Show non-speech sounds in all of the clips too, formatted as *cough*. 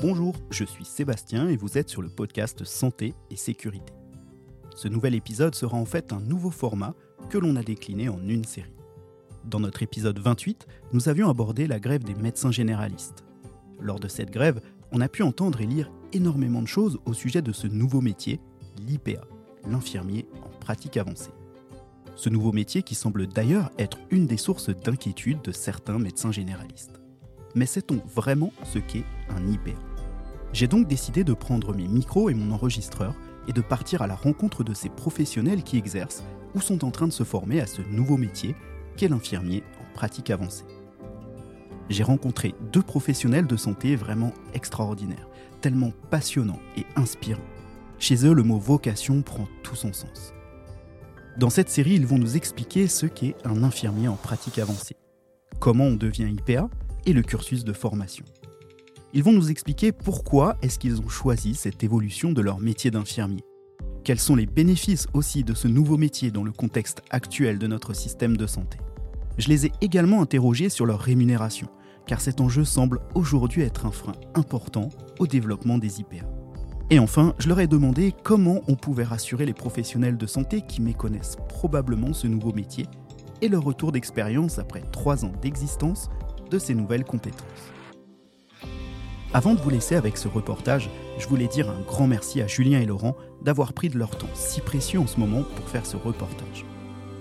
Bonjour, je suis Sébastien et vous êtes sur le podcast Santé et Sécurité. Ce nouvel épisode sera en fait un nouveau format que l'on a décliné en une série. Dans notre épisode 28, nous avions abordé la grève des médecins généralistes. Lors de cette grève, on a pu entendre et lire énormément de choses au sujet de ce nouveau métier, l'IPA, l'infirmier en pratique avancée. Ce nouveau métier qui semble d'ailleurs être une des sources d'inquiétude de certains médecins généralistes. Mais sait-on vraiment ce qu'est un IPA J'ai donc décidé de prendre mes micros et mon enregistreur et de partir à la rencontre de ces professionnels qui exercent ou sont en train de se former à ce nouveau métier qu'est l'infirmier en pratique avancée. J'ai rencontré deux professionnels de santé vraiment extraordinaires, tellement passionnants et inspirants. Chez eux, le mot vocation prend tout son sens. Dans cette série, ils vont nous expliquer ce qu'est un infirmier en pratique avancée, comment on devient IPA et le cursus de formation. Ils vont nous expliquer pourquoi est-ce qu'ils ont choisi cette évolution de leur métier d'infirmier. Quels sont les bénéfices aussi de ce nouveau métier dans le contexte actuel de notre système de santé? Je les ai également interrogés sur leur rémunération, car cet enjeu semble aujourd'hui être un frein important au développement des IPA. Et enfin, je leur ai demandé comment on pouvait rassurer les professionnels de santé qui méconnaissent probablement ce nouveau métier et leur retour d'expérience après trois ans d'existence de ces nouvelles compétences. Avant de vous laisser avec ce reportage, je voulais dire un grand merci à Julien et Laurent d'avoir pris de leur temps si précieux en ce moment pour faire ce reportage.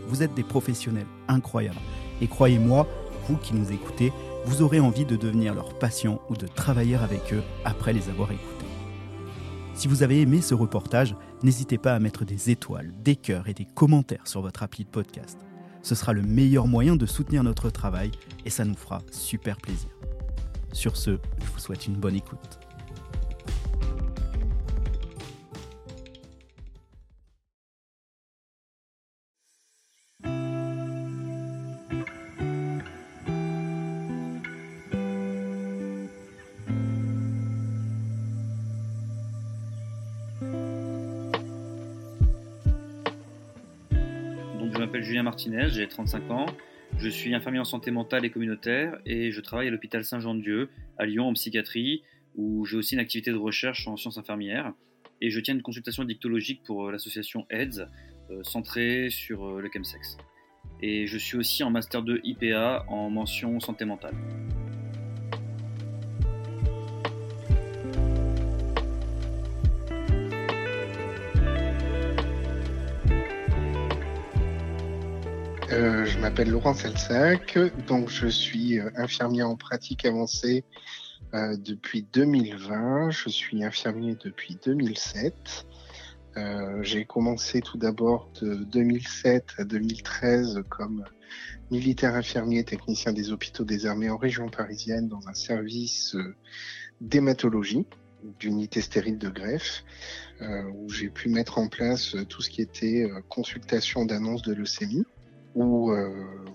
Vous êtes des professionnels incroyables et croyez-moi, vous qui nous écoutez, vous aurez envie de devenir leur patient ou de travailler avec eux après les avoir écoutés. Si vous avez aimé ce reportage, n'hésitez pas à mettre des étoiles, des cœurs et des commentaires sur votre appli de podcast. Ce sera le meilleur moyen de soutenir notre travail et ça nous fera super plaisir. Sur ce, je vous souhaite une bonne écoute. Julien Martinez, j'ai 35 ans. Je suis infirmier en santé mentale et communautaire et je travaille à l'hôpital Saint-Jean-de-Dieu à Lyon en psychiatrie où j'ai aussi une activité de recherche en sciences infirmières et je tiens une consultation dictologique pour euh, l'association AIDS euh, centrée sur euh, le chemsex. Et je suis aussi en master 2 IPA en mention santé mentale. Je m'appelle Laurent Selsac, donc je suis euh, infirmier en pratique avancée euh, depuis 2020. Je suis infirmier depuis 2007. J'ai commencé tout d'abord de 2007 à 2013 comme militaire infirmier technicien des hôpitaux des armées en région parisienne dans un service d'hématologie d'unité stérile de greffe, où j'ai pu mettre en place tout ce qui était consultation d'annonce de leucémie où euh,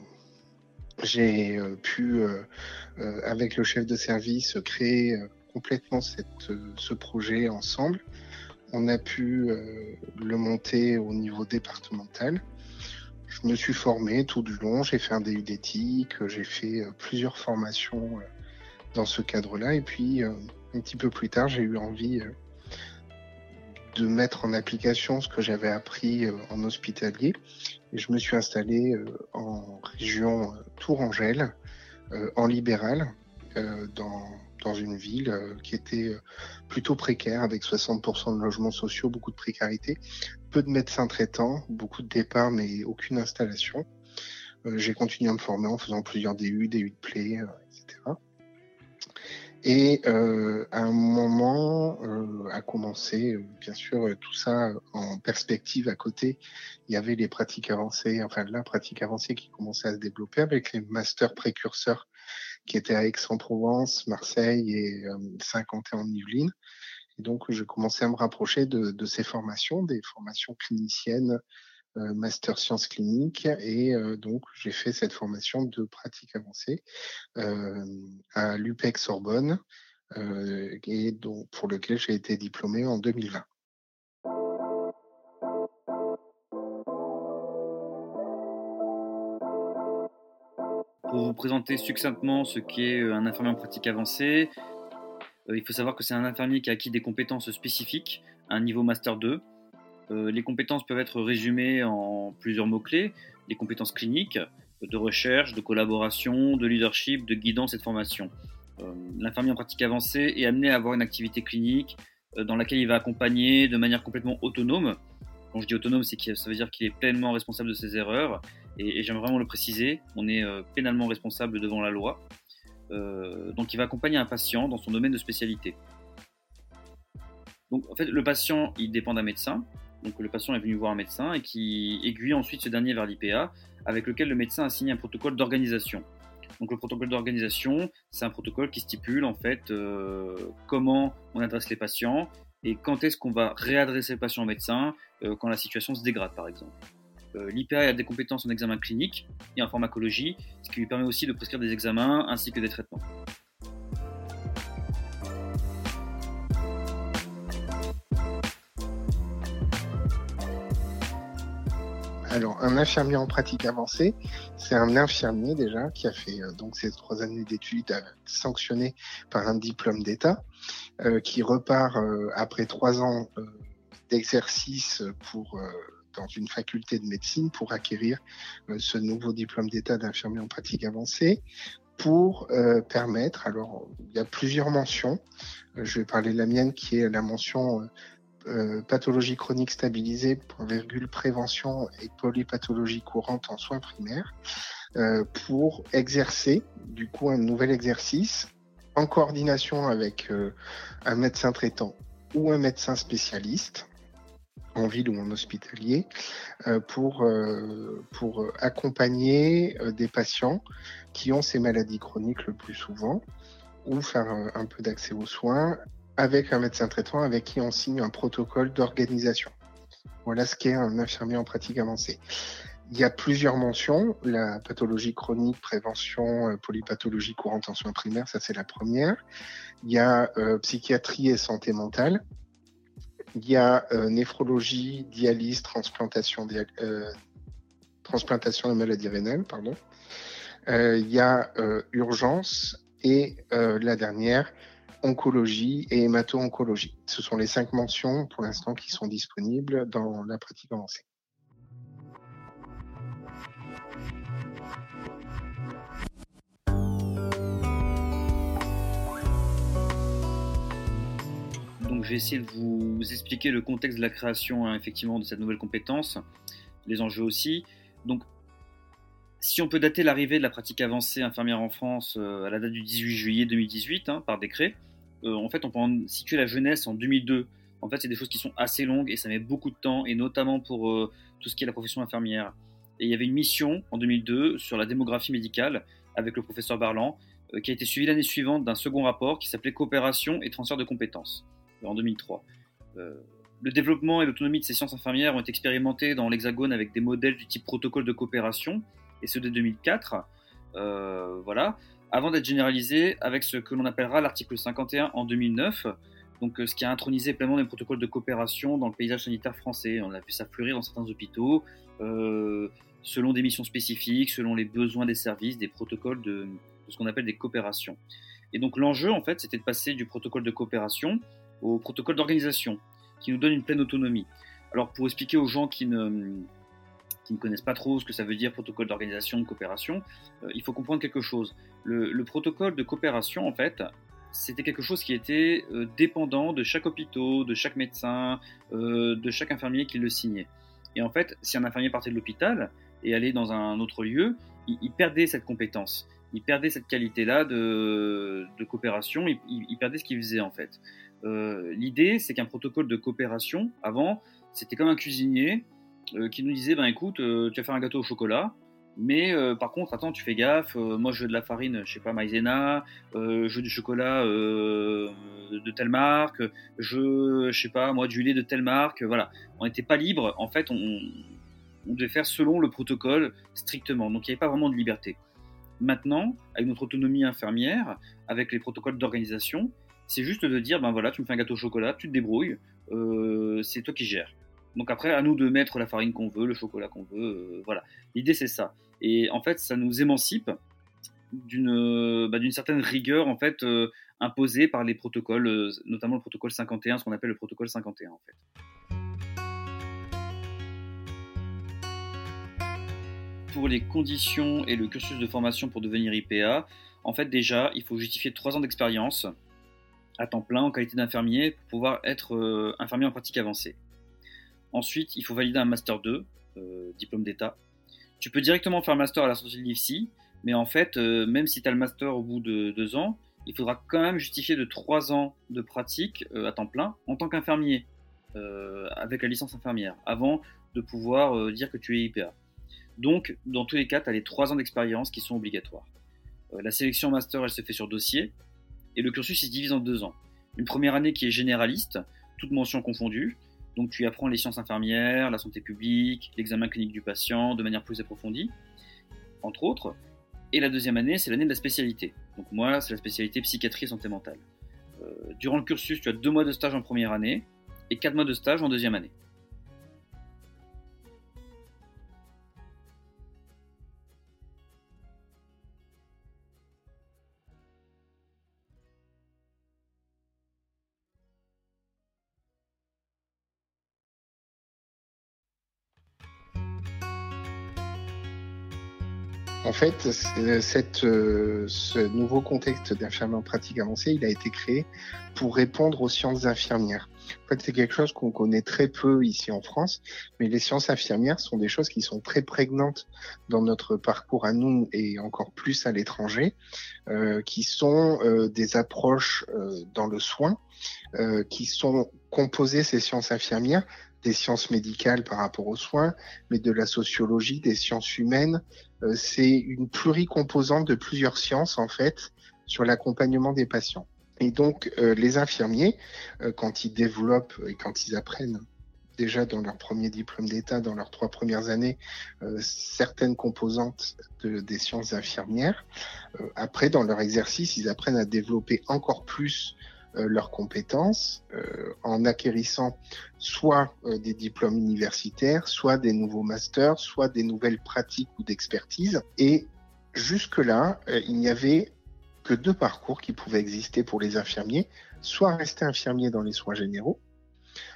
j'ai euh, pu, euh, avec le chef de service, créer complètement ce projet ensemble. On a pu le monter au niveau départemental. Je me suis formé tout du long, j'ai fait un DU d'éthique, j'ai fait plusieurs formations dans ce cadre-là. Et puis, un petit peu plus tard, j'ai eu envie de mettre en application ce que j'avais appris en hospitalier et je me suis installé euh, en région euh, Tourangelle, euh, en libéral, dans, dans une ville qui était plutôt précaire, avec 60% de logements sociaux, beaucoup de précarité, peu de médecins traitants, beaucoup de départs, mais aucune installation. J'ai continué à me former en faisant plusieurs DU, DU de play, etc. Et euh, à un moment euh, a commencé, euh, bien sûr, euh, tout ça en perspective à côté. Il y avait les pratiques avancées, enfin la pratique avancée qui commençait à se développer avec les masters précurseurs qui étaient à Aix-en-Provence, Marseille et euh, Saint-Quentin-en-Yvelines. Et donc, je commençais à me rapprocher de, de ces formations, des formations cliniciennes master sciences cliniques et euh, donc j'ai fait cette formation de pratique avancée euh, à l'UPEC Sorbonne et donc pour lequel j'ai été diplômé en 2020. Pour vous présenter succinctement ce qu'est un infirmier en pratique avancée, il faut savoir que c'est un infirmier qui a acquis des compétences spécifiques, un niveau Master 2. Les compétences peuvent être résumées en plusieurs mots-clés. Les compétences cliniques, de recherche, de collaboration, de leadership, de guidance et de formation. L'infirmier en pratique avancée est amené à avoir une activité clinique dans laquelle il va accompagner de manière complètement autonome quand je dis autonome, c'est ça veut dire qu'il est pleinement responsable de ses erreurs. Et, j'aime vraiment le préciser, on est euh, pénalement responsable devant la loi. Euh, donc il va accompagner un patient dans son domaine de spécialité. Donc en fait, le patient, il dépend d'un médecin. Donc le patient est venu voir un médecin et qui aiguille ensuite ce dernier vers l'IPA, avec lequel le médecin a signé un protocole d'organisation. Donc le protocole d'organisation, c'est un protocole qui stipule en fait euh, comment on adresse les patients et quand est-ce qu'on va réadresser le patient au médecin euh, quand la situation se dégrade, par exemple. Euh, L'IPA a des compétences en examen clinique et en pharmacologie, ce qui lui permet aussi de prescrire des examens ainsi que des traitements. Alors, un infirmier en pratique avancée, c'est un infirmier déjà qui a fait euh, donc ses trois années d'études sanctionnées par un diplôme d'État, euh, qui repart euh, après trois ans d'exercice pour dans une faculté de médecine pour acquérir ce nouveau diplôme d'État d'infirmier en pratique avancée pour permettre, alors il y a plusieurs mentions, je vais parler de la mienne qui est la mention euh, pathologie chronique stabilisée, point virgule, prévention et polypathologie courante en soins primaires, euh, pour exercer du coup un nouvel exercice en coordination avec euh, un médecin traitant ou un médecin spécialiste en ville ou en hospitalier pour, pour accompagner des patients qui ont ces maladies chroniques le plus souvent ou faire un peu d'accès aux soins avec un médecin traitant avec qui on signe un protocole d'organisation. Voilà ce qu'est un infirmier en pratique avancée. Il y a plusieurs mentions, la pathologie chronique, prévention, euh, polypathologie courante en soins primaires, ça c'est la première. Il y a euh, psychiatrie et santé mentale. Il y a euh, néphrologie, dialyse, transplantation, transplantation de maladies rénales, pardon. il y a urgence et la dernière, oncologie et hémato-oncologie. Ce sont les cinq mentions pour l'instant qui sont disponibles dans la pratique avancée. Donc, je vais essayer de vous expliquer le contexte de la création hein, effectivement de cette nouvelle compétence, les enjeux aussi. Donc, si on peut dater l'arrivée de la pratique avancée infirmière en France euh, à la date du 18 juillet 2018 hein, par décret, en fait, on peut en situer la jeunesse en 2002. En fait, c'est des choses qui sont assez longues et ça met beaucoup de temps, et notamment pour euh, tout ce qui est la profession infirmière. Et il y avait une mission en 2002 sur la démographie médicale avec le professeur Barlan, euh, qui a été suivie l'année suivante d'un second rapport qui s'appelait Coopération et transfert de compétences, en 2003. le développement et l'autonomie de ces sciences infirmières ont été expérimentés dans l'Hexagone avec des modèles du type protocole de coopération, et ceux de 2004. voilà avant d'être généralisé avec ce que l'on appellera l'article 51 en 2009, donc euh, ce qui a intronisé pleinement les protocoles de coopération dans le paysage sanitaire français. On a vu ça fleurir dans certains hôpitaux, euh, selon des missions spécifiques, selon les besoins des services, des protocoles de, ce qu'on appelle des coopérations. Et donc l'enjeu, en fait, c'était de passer du protocole de coopération au protocole d'organisation, qui nous donne une pleine autonomie. Alors pour expliquer aux gens qui ne qui ne connaissent pas trop ce que ça veut dire protocole d'organisation, de coopération, euh, il faut comprendre quelque chose. Le, protocole de coopération, en fait, c'était quelque chose qui était euh, dépendant de chaque hôpital, de chaque médecin, euh, de chaque infirmier qui le signait. Et en fait, si un infirmier partait de l'hôpital et allait dans un autre lieu, il, perdait cette compétence, il perdait cette qualité-là de, coopération, il, perdait ce qu'il faisait en fait. L'idée, c'est qu'un protocole de coopération, avant, c'était comme un cuisinier qui nous disait ben écoute, euh, tu vas faire un gâteau au chocolat, mais euh, par contre, attends, tu fais gaffe. moi, je veux de la farine, je sais pas, maïzena. je veux du chocolat de telle marque. Je, je sais pas, moi, du lait de telle marque. Voilà, on n'était pas libre. En fait, on, on, devait faire selon le protocole strictement. Donc, il n'y avait pas vraiment de liberté. Maintenant, avec notre autonomie infirmière, avec les protocoles d'organisation, c'est juste de dire ben voilà, tu me fais un gâteau au chocolat, tu te débrouilles, c'est toi qui gères. Donc après, à nous de mettre la farine qu'on veut, le chocolat qu'on veut. Euh, voilà. L'idée, c'est ça. Et en fait, ça nous émancipe d'une bah, certaine rigueur fait imposée par les protocoles, notamment le protocole 51, ce qu'on appelle le protocole 51 en fait. Pour les conditions et le cursus de formation pour devenir IPA, en fait déjà il faut justifier trois ans d'expérience à temps plein en qualité d'infirmier pour pouvoir être infirmier en pratique avancée. Ensuite, il faut valider un Master 2, diplôme d'État. Tu peux directement faire Master à la sortie de l'IFSI, mais en fait, euh, même si tu as le master au bout de deux ans, il faudra quand même justifier de trois ans de pratique euh, à temps plein en tant qu'infirmier, euh, avec la licence infirmière, avant de pouvoir dire que tu es IPA. Donc, dans tous les cas, tu as les trois ans d'expérience qui sont obligatoires. la sélection master, elle se fait sur dossier, et le cursus il se divise en deux ans. Une première année qui est généraliste, toutes mentions confondues, donc tu apprends les sciences infirmières, la santé publique, l'examen clinique du patient de manière plus approfondie, entre autres. Et la deuxième année, c'est l'année de la spécialité. Donc moi, c'est la spécialité psychiatrie et santé mentale. Euh, durant le cursus, tu as deux mois de stage en première année et quatre mois de stage en deuxième année. Fait, cette, euh, ce nouveau contexte d'infirmière en pratique avancée, il a été créé pour répondre aux sciences infirmières. En fait, c'est quelque chose qu'on connaît très peu ici en France, mais les sciences infirmières sont des choses qui sont très prégnantes dans notre parcours à nous et encore plus à l'étranger, euh, qui sont euh, des approches dans le soin, qui sont composées, ces sciences infirmières, des sciences médicales par rapport aux soins, mais de la sociologie, des sciences humaines. Euh, c'est une pluricomposante de plusieurs sciences, en fait, sur l'accompagnement des patients. Et donc, euh, les infirmiers, euh, quand ils développent et quand ils apprennent déjà dans leur premier diplôme d'État, dans leurs trois premières années, certaines composantes de, des sciences infirmières. après, dans leur exercice, ils apprennent à développer encore plus leurs compétences euh, en acquérissant soit euh, des diplômes universitaires, soit des nouveaux masters, soit des nouvelles pratiques ou d'expertise. Et jusque-là, il n'y avait que deux parcours qui pouvaient exister pour les infirmiers, soit rester infirmier dans les soins généraux,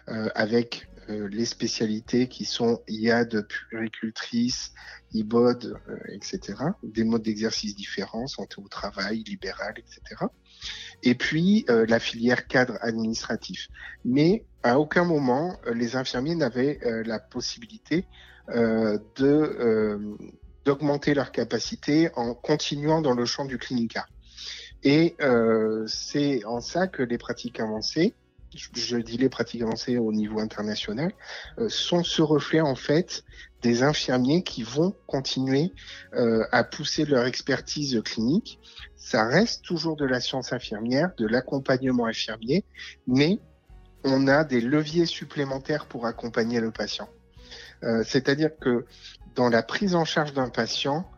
avec les spécialités qui sont IAD, puricultrice, IBOD, etc. Des modes d'exercice différents, santé au travail, libéral, etc et puis euh, la filière cadre administratif. Mais à aucun moment, euh, les infirmiers n'avaient euh, la possibilité d'augmenter leur capacité en continuant dans le champ du clinica. Et c'est en ça que les pratiques avancées, je, dis les pratiques avancées au niveau international, sont ce reflet en fait des infirmiers qui vont continuer à pousser leur expertise clinique ça reste toujours de la science infirmière, de l'accompagnement infirmier, mais on a des leviers supplémentaires pour accompagner le patient. Euh, c'est-à-dire que dans la prise en charge d'un patient,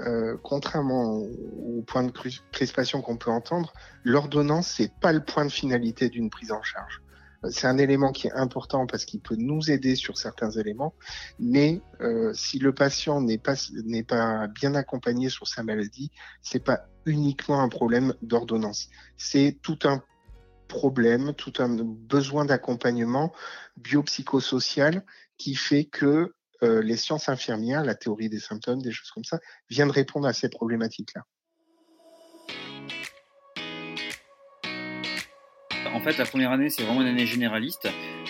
euh, contrairement au, point de crispation qu'on peut entendre, l'ordonnance c'est pas le point de finalité d'une prise en charge c'est un élément qui est important parce qu'il peut nous aider sur certains éléments, mais euh, si le patient n'est pas n'est pas bien accompagné sur sa maladie, c'est pas uniquement un problème d'ordonnance, c'est tout un problème, tout un besoin d'accompagnement biopsychosocial qui fait que euh, les sciences infirmières, la théorie des symptômes, des choses comme ça, viennent répondre à ces problématiques-là. En fait, la première année, c'est vraiment une année généraliste.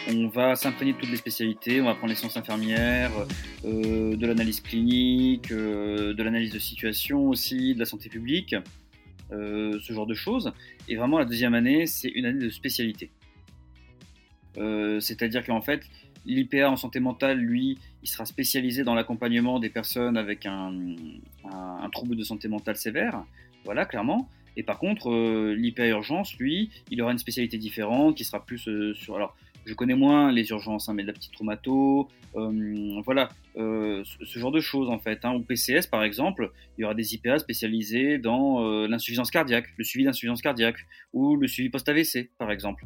On va s'imprégner de toutes les spécialités, on va apprendre les sciences infirmières, euh, de l'analyse clinique, euh, de l'analyse de situation aussi, de la santé publique, euh, ce genre de choses. Et vraiment, la deuxième année, c'est une année de spécialité. C'est-à-dire qu'en fait, l'IPA en santé mentale, lui, il sera spécialisé dans l'accompagnement des personnes avec un trouble de santé mentale sévère. Voilà, clairement. Et par contre, euh, l'hyper-urgence, lui, il aura une spécialité différente qui sera plus euh, sur. Alors, je connais moins les urgences, hein, mais de la petite traumato, euh, voilà, ce, genre de choses en fait. Hein. Ou PCS par exemple, il y aura des IPA spécialisés dans l'insuffisance cardiaque, le suivi d'insuffisance cardiaque, ou le suivi post-AVC par exemple.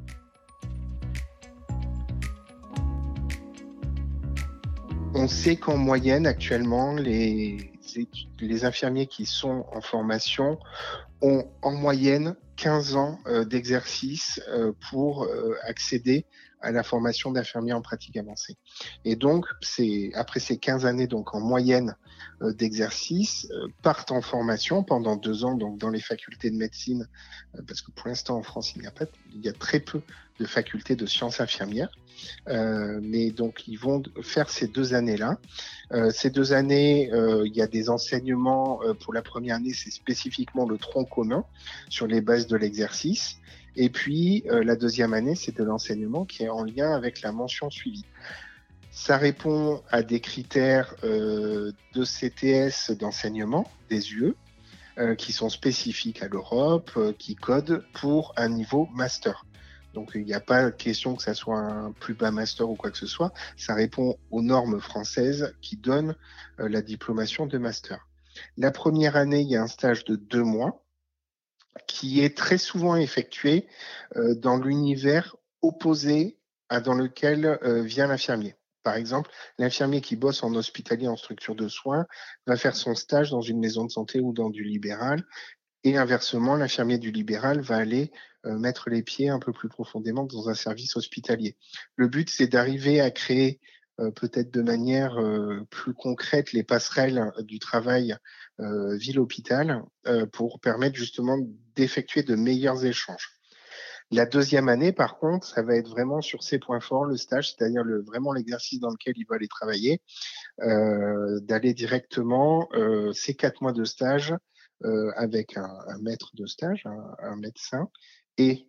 On sait qu'en moyenne actuellement, les les infirmiers qui sont en formation ont en moyenne 15 ans d'exercice pour accéder à la formation d'infirmier en pratique avancée. Et donc, c'est après ces 15 années donc en moyenne euh, d'exercice, euh, partent en formation pendant deux ans donc dans les facultés de médecine, euh, parce que pour l'instant en France il n'y a pas, il y a très peu de facultés de sciences infirmières. Euh, mais donc ils vont faire ces deux années-là. Euh, ces deux années, euh, il y a des enseignements. pour la première année, c'est spécifiquement le tronc commun sur les bases de l'exercice. Et puis la deuxième année, c'est de l'enseignement qui est en lien avec la mention suivie. Ça répond à des critères de CTS d'enseignement, des UE, qui sont spécifiques à l'Europe, qui codent pour un niveau master. Donc il n'y a pas question que ça soit un plus bas master ou quoi que ce soit. Ça répond aux normes françaises qui donnent euh, la diplomation de master. La première année, il y a un stage de deux mois qui est très souvent effectué euh, dans l'univers opposé à dans lequel euh, vient l'infirmier. Par exemple, l'infirmier qui bosse en hospitalier en structure de soins va faire son stage dans une maison de santé ou dans du libéral et inversement, l'infirmier du libéral va aller euh, mettre les pieds un peu plus profondément dans un service hospitalier. Le but, c'est d'arriver à créer euh, peut-être de manière euh, plus concrète les passerelles du travail ville-hôpital pour permettre justement d'effectuer de meilleurs échanges. La deuxième année, par contre, ça va être vraiment sur ses points forts, le stage, c'est-à-dire le, vraiment l'exercice dans lequel il va aller travailler, d'aller directement ces quatre mois de stage euh, avec un, maître de stage, un, médecin, et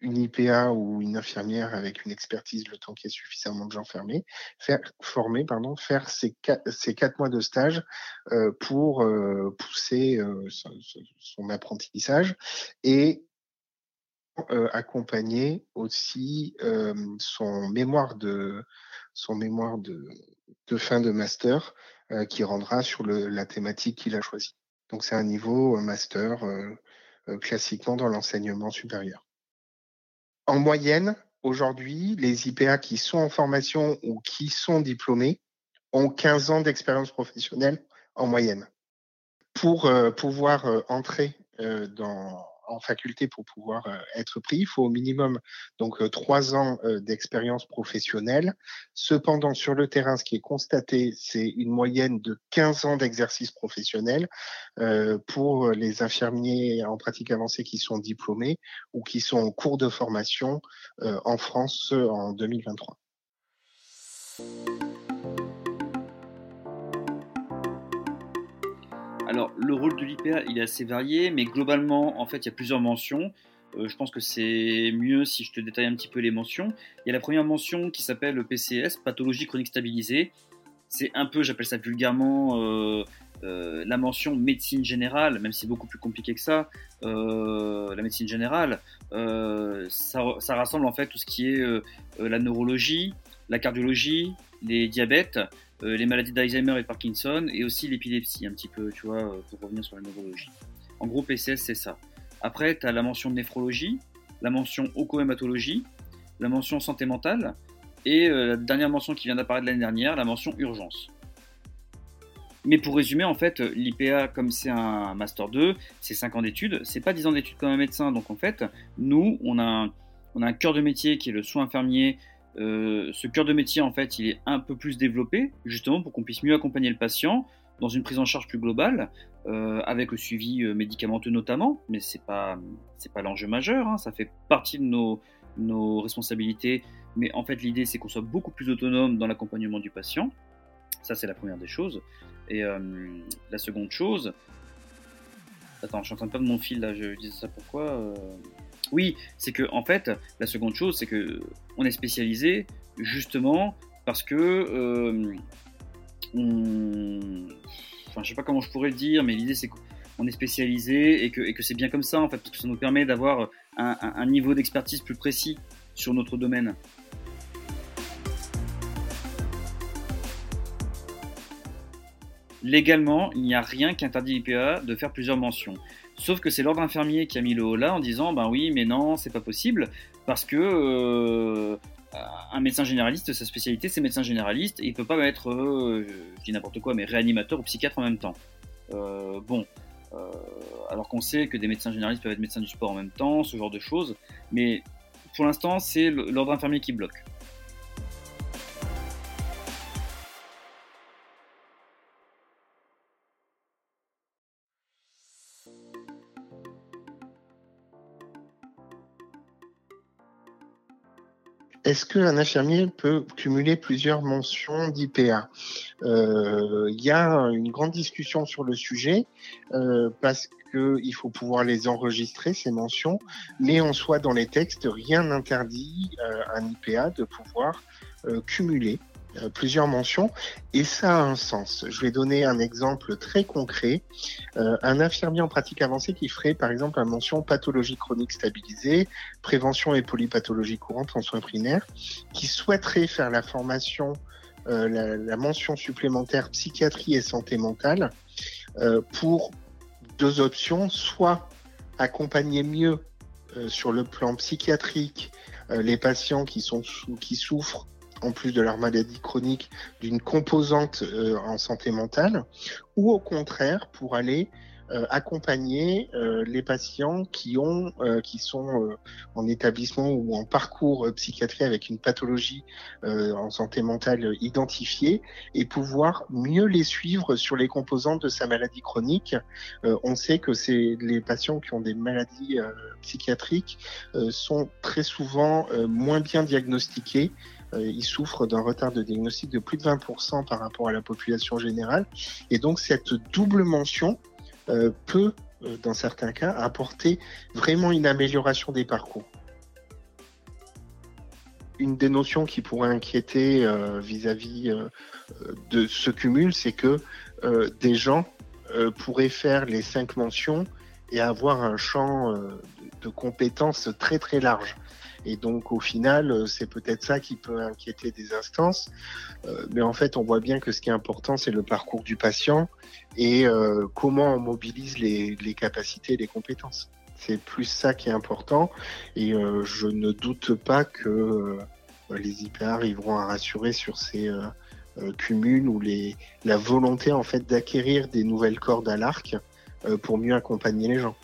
une IPA ou une infirmière avec une expertise le temps qu'il y ait suffisamment de gens fermés, faire, former, pardon, faire ces quatre, ces quatre mois de stage euh, pour euh, pousser son, apprentissage et accompagner aussi son mémoire de son mémoire de, fin de master qui rendra sur la thématique qu'il a choisie. Donc c'est un niveau master classiquement dans l'enseignement supérieur. En moyenne, aujourd'hui, les IPA qui sont en formation ou qui sont diplômés ont 15 ans d'expérience professionnelle en moyenne. Pour pouvoir entrer dans en faculté pour pouvoir euh, être pris. Il faut au minimum donc euh, trois ans euh, d'expérience professionnelle. Cependant, sur le terrain, ce qui est constaté, c'est une moyenne de 15 ans d'exercice professionnel pour les infirmiers en pratique avancée qui sont diplômés ou qui sont en cours de formation en France en 2023. Alors, le rôle de l'IPA, il est assez varié, mais globalement, en fait, il y a plusieurs mentions. Euh, je pense que c'est mieux si je te détaille un petit peu les mentions. Il y a la première mention qui s'appelle PCS, pathologie chronique stabilisée. C'est un peu, j'appelle ça vulgairement, euh, euh, la mention médecine générale, même si c'est beaucoup plus compliqué que ça. la médecine générale, ça, ça, rassemble en fait tout ce qui est la neurologie, la cardiologie, les diabètes, euh, les maladies d'Alzheimer et Parkinson, et aussi l'épilepsie, un petit peu, tu vois, euh, pour revenir sur la neurologie. En gros, PCS, c'est ça. Après, tu as la mention néphrologie, la mention ocohématologie, la mention santé mentale, et euh, la dernière mention qui vient d'apparaître l'année dernière, la mention urgence. Mais pour résumer, en fait, l'IPA, comme c'est un Master 2, c'est 5 ans d'études, c'est pas 10 ans d'études comme un médecin. Donc en fait, nous, on a on a un cœur de métier qui est le soin infirmier, euh, ce cœur de métier, en fait, il est un peu plus développé, justement pour qu'on puisse mieux accompagner le patient dans une prise en charge plus globale, euh, avec le suivi euh, médicamenteux notamment, mais c'est pas c'est pas l'enjeu majeur, hein, ça fait partie de nos, nos responsabilités, mais en fait l'idée c'est qu'on soit beaucoup plus autonome dans l'accompagnement du patient, ça c'est la première des choses, et la seconde chose, attends je suis en train de perdre mon fil là, je disais ça pourquoi oui, c'est que en fait, la seconde chose, c'est que on est spécialisé justement parce que euh, enfin, je sais pas comment je pourrais le dire, mais l'idée c'est qu'on est spécialisé et que, et que c'est bien comme ça en fait, parce que ça nous permet d'avoir un niveau d'expertise plus précis sur notre domaine. Légalement, il n'y a rien qui interdit l'IPA de faire plusieurs mentions. Sauf que c'est l'ordre infirmier qui a mis le haut là en disant ben oui, mais non, c'est pas possible parce que euh, un médecin généraliste, sa spécialité, c'est médecin généraliste, et il peut pas être, je dis n'importe quoi, mais réanimateur ou psychiatre en même temps. bon, alors qu'on sait que des médecins généralistes peuvent être médecins du sport en même temps, ce genre de choses, mais pour l'instant, c'est l'ordre infirmier qui bloque. Est-ce qu'un infirmier peut cumuler plusieurs mentions d'IPA euh, Il y a une grande discussion sur le sujet euh, parce qu'il faut pouvoir les enregistrer, ces mentions, mais en soi, dans les textes, rien n'interdit euh, à un IPA de pouvoir cumuler euh, plusieurs mentions et ça a un sens. Je vais donner un exemple très concret. Euh, un infirmier en pratique avancée qui ferait par exemple la mention pathologie chronique stabilisée, prévention et polypathologie courante en soins primaires, qui souhaiterait faire la formation, euh, la, mention supplémentaire psychiatrie et santé mentale pour deux options, soit accompagner mieux sur le plan psychiatrique les patients qui, sont qui souffrent en plus de leur maladie chronique, d'une composante euh, en santé mentale, ou au contraire pour aller euh, accompagner euh, les patients qui ont, qui sont en établissement ou en parcours psychiatrique avec une pathologie en santé mentale identifiée et pouvoir mieux les suivre sur les composantes de sa maladie chronique. on sait que les patients qui ont des maladies psychiatriques sont très souvent moins bien diagnostiqués ils souffrent d'un retard de diagnostic de plus de 20% par rapport à la population générale. Et donc cette double mention euh, peut, euh, dans certains cas, apporter vraiment une amélioration des parcours. Une des notions qui pourrait inquiéter vis-à-vis de ce cumul, c'est que des gens pourraient faire les cinq mentions et avoir un champ de compétences très très large. Et donc au final, euh, c'est peut-être ça qui peut inquiéter des instances. Euh, mais en fait, on voit bien que ce qui est important, c'est le parcours du patient et euh, comment on mobilise les, capacités et les compétences. C'est plus ça qui est important. Et je ne doute pas que les IPA arriveront à rassurer sur ces cumuls ou les, la volonté en fait d'acquérir des nouvelles cordes à l'arc pour mieux accompagner les gens.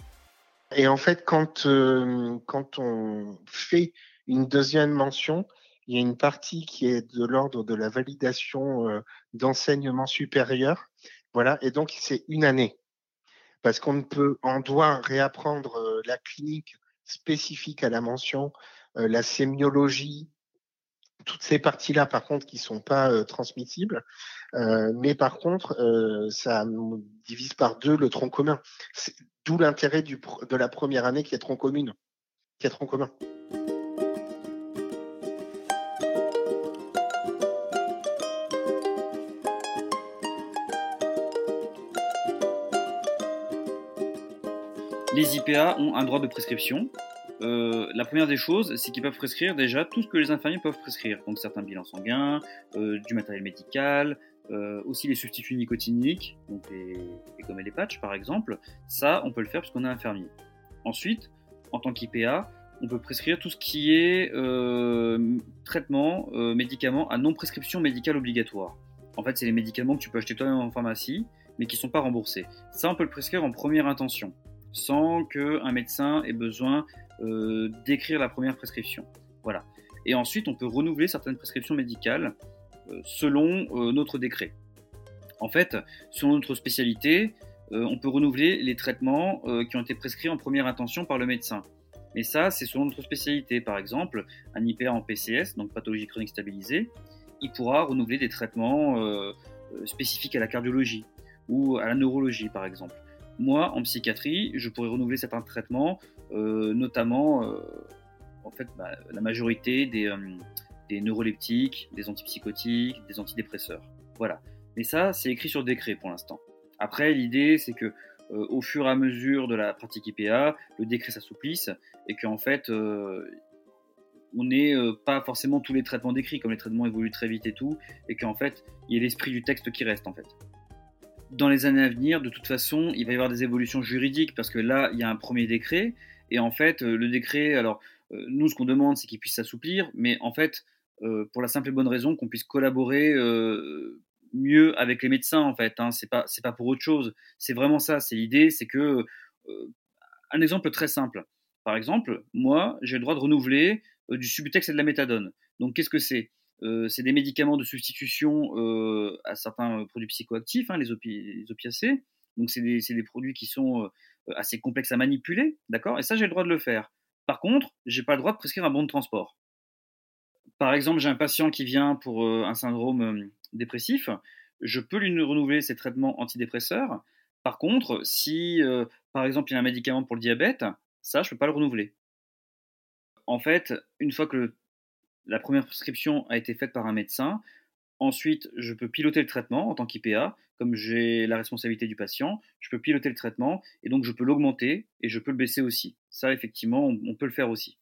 Et en fait, quand, euh, quand on fait une deuxième mention, il y a une partie qui est de l'ordre de la validation euh, d'enseignement supérieur. Voilà, et donc c'est une année. Parce qu'on peut, on doit réapprendre euh, la clinique spécifique à la mention, la sémiologie, toutes ces parties-là, par contre, qui sont pas transmissibles. mais par contre, ça divise par deux le tronc commun. D'où l'intérêt de la première année qui est tronc commune. Les IPA ont un droit de prescription. Euh, la première des choses, c'est qu'ils peuvent prescrire déjà tout ce que les infirmiers peuvent prescrire. Donc certains bilans sanguins, euh, du matériel médical, euh, aussi les substituts nicotiniques, donc les, les patchs par exemple, ça on peut le faire parce qu'on est infirmier. Ensuite, en tant qu'IPA, on peut prescrire tout ce qui est euh, traitement, euh, médicaments à non-prescription médicale obligatoire. En fait, c'est les médicaments que tu peux acheter toi-même en pharmacie, mais qui ne sont pas remboursés. Ça, on peut le prescrire en première intention, sans qu'un médecin ait besoin d'écrire la première prescription. Voilà. Et ensuite, on peut renouveler certaines prescriptions médicales euh, selon euh, notre décret. En fait, selon notre spécialité, euh, on peut renouveler les traitements qui ont été prescrits en première intention par le médecin. Mais ça, c'est selon notre spécialité. Par exemple, un IPA en PCS, donc pathologie chronique stabilisée, il pourra renouveler des traitements spécifiques à la cardiologie ou à la neurologie, par exemple. Moi, en psychiatrie, je pourrais renouveler certains traitements, notamment, en fait, bah, la majorité des, des neuroleptiques, des antipsychotiques, des antidépresseurs. Voilà. Mais ça, c'est écrit sur décret pour l'instant. Après, l'idée, c'est que euh, au fur et à mesure de la pratique IPA, le décret s'assouplisse et qu'en fait, euh, on n'ait euh, pas forcément tous les traitements décrits, comme les traitements évoluent très vite et tout, et qu'en fait, il y ait l'esprit du texte qui reste en fait. Dans les années à venir, de toute façon, il va y avoir des évolutions juridiques parce que là, il y a un premier décret, et en fait, le décret, alors, nous, ce qu'on demande, c'est qu'il puisse s'assouplir, mais en fait, pour la simple et bonne raison qu'on puisse collaborer mieux avec les médecins en fait. Hein. C'est pas c'est pas pour autre chose. C'est vraiment ça. C'est l'idée, c'est que un exemple très simple. Par exemple, moi, j'ai le droit de renouveler du Subutex et de la méthadone. Donc, qu'est-ce que c'est? C'est des médicaments de substitution à certains produits psychoactifs, hein, les, opiacés. Donc, c'est des, des, produits qui sont assez complexes à manipuler, d'accord? Et ça, j'ai le droit de le faire. Par contre, j'ai pas le droit de prescrire un bon de transport. Par exemple, j'ai un patient qui vient pour un syndrome dépressif, je peux lui renouveler ses traitements antidépresseurs. Par contre, si euh, par exemple il y a un médicament pour le diabète, ça je ne peux pas le renouveler. En fait, une fois que la première prescription a été faite par un médecin, ensuite je peux piloter le traitement en tant qu'IPA, comme j'ai la responsabilité du patient, je peux piloter le traitement et donc je peux l'augmenter et je peux le baisser aussi. Ça effectivement, on peut le faire aussi.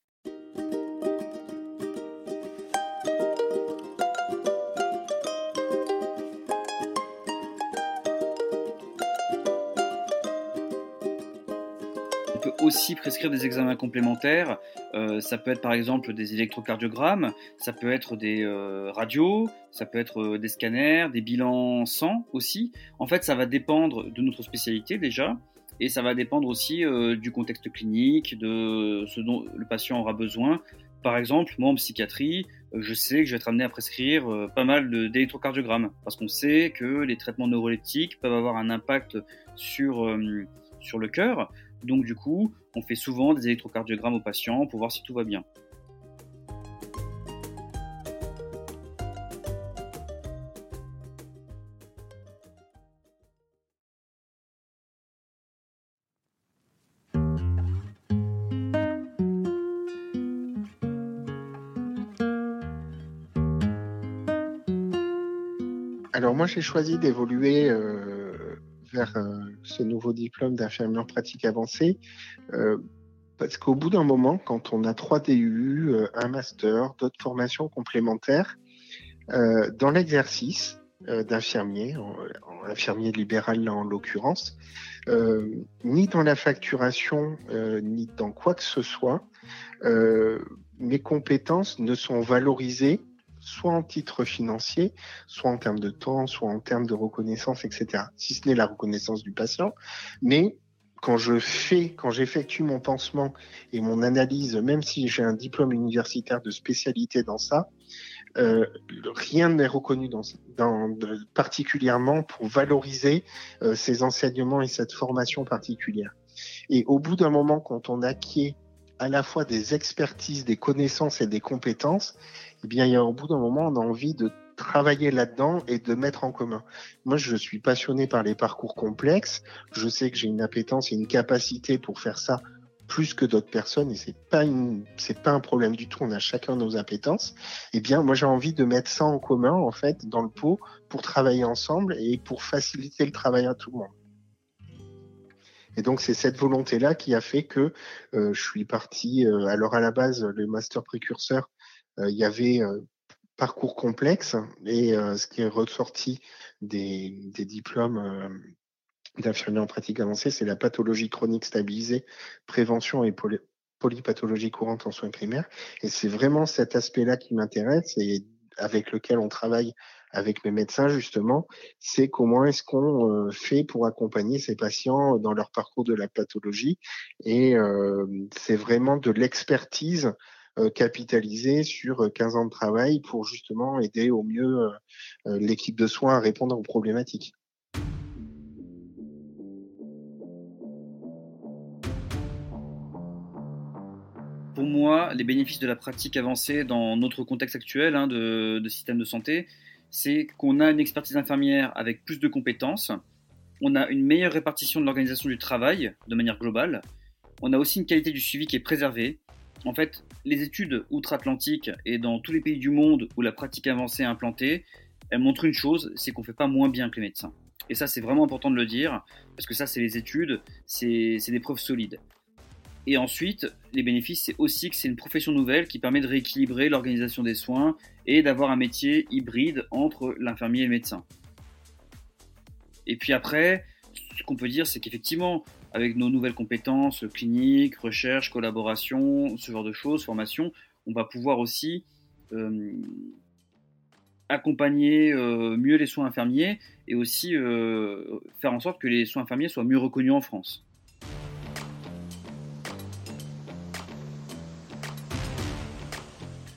Aussi prescrire des examens complémentaires. Euh, ça peut être par exemple des électrocardiogrammes, ça peut être des euh, radios, ça peut être euh, des scanners, des bilans sang aussi. En fait, ça va dépendre de notre spécialité déjà. Et ça va dépendre aussi du contexte clinique, de ce dont le patient aura besoin. Par exemple, moi en psychiatrie, je sais que je vais être amené à prescrire pas mal d'électrocardiogrammes parce qu'on sait que les traitements neuroleptiques peuvent avoir un impact sur, sur le cœur. Donc du coup, on fait souvent des électrocardiogrammes aux patients pour voir si tout va bien. Alors moi j'ai choisi d'évoluer euh, vers euh, ce nouveau diplôme d'infirmière pratique avancée. Euh, parce qu'au bout d'un moment, quand on a trois DU, euh, un master, d'autres formations complémentaires, dans l'exercice d'infirmier, infirmier libéral là en l'occurrence, ni dans la facturation, ni dans quoi que ce soit, mes compétences ne sont valorisées soit en titre financier, soit en termes de temps, soit en termes de reconnaissance, etc. Si ce n'est la reconnaissance du patient, mais quand je fais, quand j'effectue mon pansement et mon analyse, même si j'ai un diplôme universitaire de spécialité dans ça, euh, rien n'est reconnu particulièrement pour valoriser euh, ces enseignements et cette formation particulière. Et au bout d'un moment, quand on acquiert à la fois des expertises, des connaissances et des compétences, eh bien, il y a au bout d'un moment, on a envie de travailler là-dedans et de mettre en commun. Moi, je suis passionné par les parcours complexes. Je sais que j'ai une appétence et une capacité pour faire ça plus que d'autres personnes et c'est pas une, c'est pas un problème du tout. On a chacun nos appétences. Eh bien, moi, j'ai envie de mettre ça en commun, en fait, dans le pot pour travailler ensemble et pour faciliter le travail à tout le monde. Et donc c'est cette volonté-là qui a fait que euh, je suis parti. Euh, alors à la base, le master précurseur, il y avait parcours complexe et ce qui est ressorti des, des diplômes d'infirmier en pratique avancée, c'est la pathologie chronique stabilisée, prévention et polypathologie courante en soins primaires. Et c'est vraiment cet aspect-là qui m'intéresse et avec lequel on travaille avec mes médecins justement, c'est comment est-ce qu'on fait pour accompagner ces patients dans leur parcours de la pathologie. Et c'est vraiment de l'expertise euh, capitalisée sur 15 ans de travail pour justement aider au mieux l'équipe de soins à répondre aux problématiques. pour moi, les bénéfices de la pratique avancée dans notre contexte actuel hein, de, de, système de santé, c'est qu'on a une expertise infirmière avec plus de compétences, on a une meilleure répartition de l'organisation du travail de manière globale, on a aussi une qualité du suivi qui est préservée. En fait, les études outre-Atlantique et dans tous les pays du monde où la pratique avancée est implantée, elles montrent une chose, c'est qu'on ne fait pas moins bien que les médecins. Et ça, c'est vraiment important de le dire, parce que ça, c'est les études, c'est des preuves solides. Et ensuite, les bénéfices, c'est aussi que c'est une profession nouvelle qui permet de rééquilibrer l'organisation des soins et d'avoir un métier hybride entre l'infirmier et le médecin. Et puis après, ce qu'on peut dire, c'est qu'effectivement, avec nos nouvelles compétences cliniques, recherche, collaboration, ce genre de choses, formation, on va pouvoir aussi accompagner mieux les soins infirmiers et aussi faire en sorte que les soins infirmiers soient mieux reconnus en France.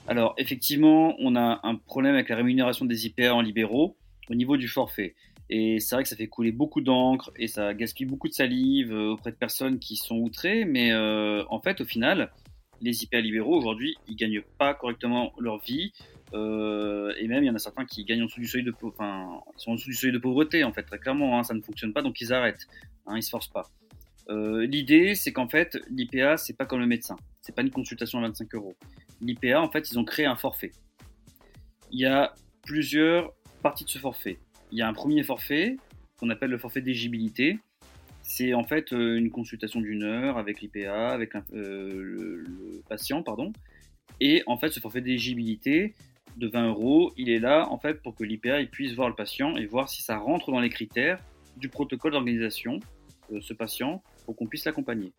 Alors, effectivement, on a un problème avec la rémunération des IPA en libéraux au niveau du forfait. Et c'est vrai que ça fait couler beaucoup d'encre et ça gaspille beaucoup de salive euh, auprès de personnes qui sont outrées. Mais euh, en fait, au final, les IPA libéraux aujourd'hui, ils gagnent pas correctement leur vie. Euh, et même, il y en a certains qui gagnent en dessous du seuil de, enfin, ils sont en dessous du seuil de pauvreté, en fait, très clairement. Hein, ça ne fonctionne pas, donc ils arrêtent. Hein, ils se forcent pas. L'idée, c'est qu'en fait, l'IPA, c'est pas comme le médecin. C'est pas une consultation à 25 euros l'IPA, en fait, ils ont créé un forfait. Il y a plusieurs parties de ce forfait. Il y a un premier forfait qu'on appelle le forfait d'éligibilité. C'est en fait euh, une consultation d'une heure avec l'IPA, avec euh, le, patient, pardon. Et en fait, ce forfait d'éligibilité de 20 euros, il est là en fait pour que l'IPA puisse voir le patient et voir si ça rentre dans les critères du protocole d'organisation de ce patient pour qu'on puisse l'accompagner.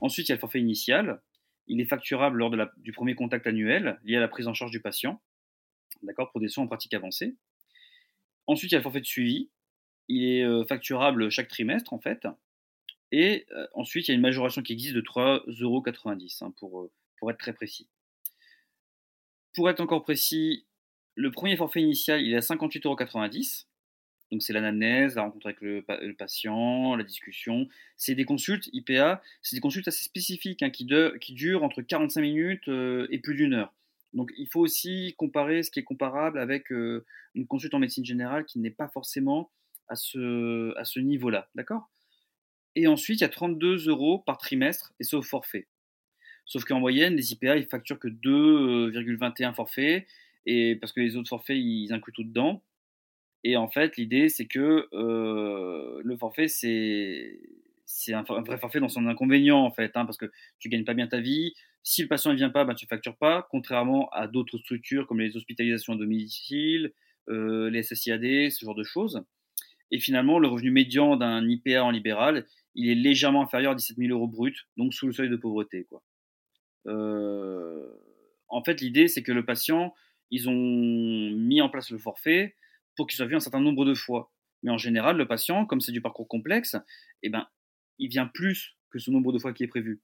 Ensuite, il y a le forfait initial il est facturable lors du premier contact annuel lié à la prise en charge du patient, pour des soins en pratique avancée. Ensuite, il y a le forfait de suivi. Il est euh, facturable chaque trimestre, en fait. Et euh, ensuite, il y a une majoration qui existe de 3,90 euros, hein, pour, euh, pour être très précis. Pour être encore précis, le premier forfait initial, il est à 58,90 euros. Donc c'est l'anamnèse, la rencontre avec le, patient, la discussion. C'est des consultes IPA, c'est des consultes assez spécifiques hein, qui, durent entre 45 minutes et plus d'une heure. Donc il faut aussi comparer ce qui est comparable avec euh, une consulte en médecine générale qui n'est pas forcément à ce, niveau-là. D'accord? Et ensuite, il y a 32 euros par trimestre et c'est au forfait. Sauf qu'en moyenne, les IPA, ils facturent que 2,21 forfaits, et parce que les autres forfaits, ils incluent tout dedans. Et en fait, l'idée, c'est que euh, le forfait, c'est c'est un, vrai forfait dans son inconvénient, en fait, hein, parce que tu gagnes pas bien ta vie. Si le patient ne vient pas, ben, tu factures pas, contrairement à d'autres structures comme les hospitalisations à domicile, euh, les SSIAD, ce genre de choses. Et finalement, le revenu médian d'un IPA en libéral, il est légèrement inférieur à 17 000 euros brut, donc sous le seuil de pauvreté. Euh, en fait, l'idée, c'est que le patient, ils ont mis en place le forfait, pour qu'il soit vu un certain nombre de fois. Mais en général, le patient, comme c'est du parcours complexe, eh ben, il vient plus que ce nombre de fois qui est prévu.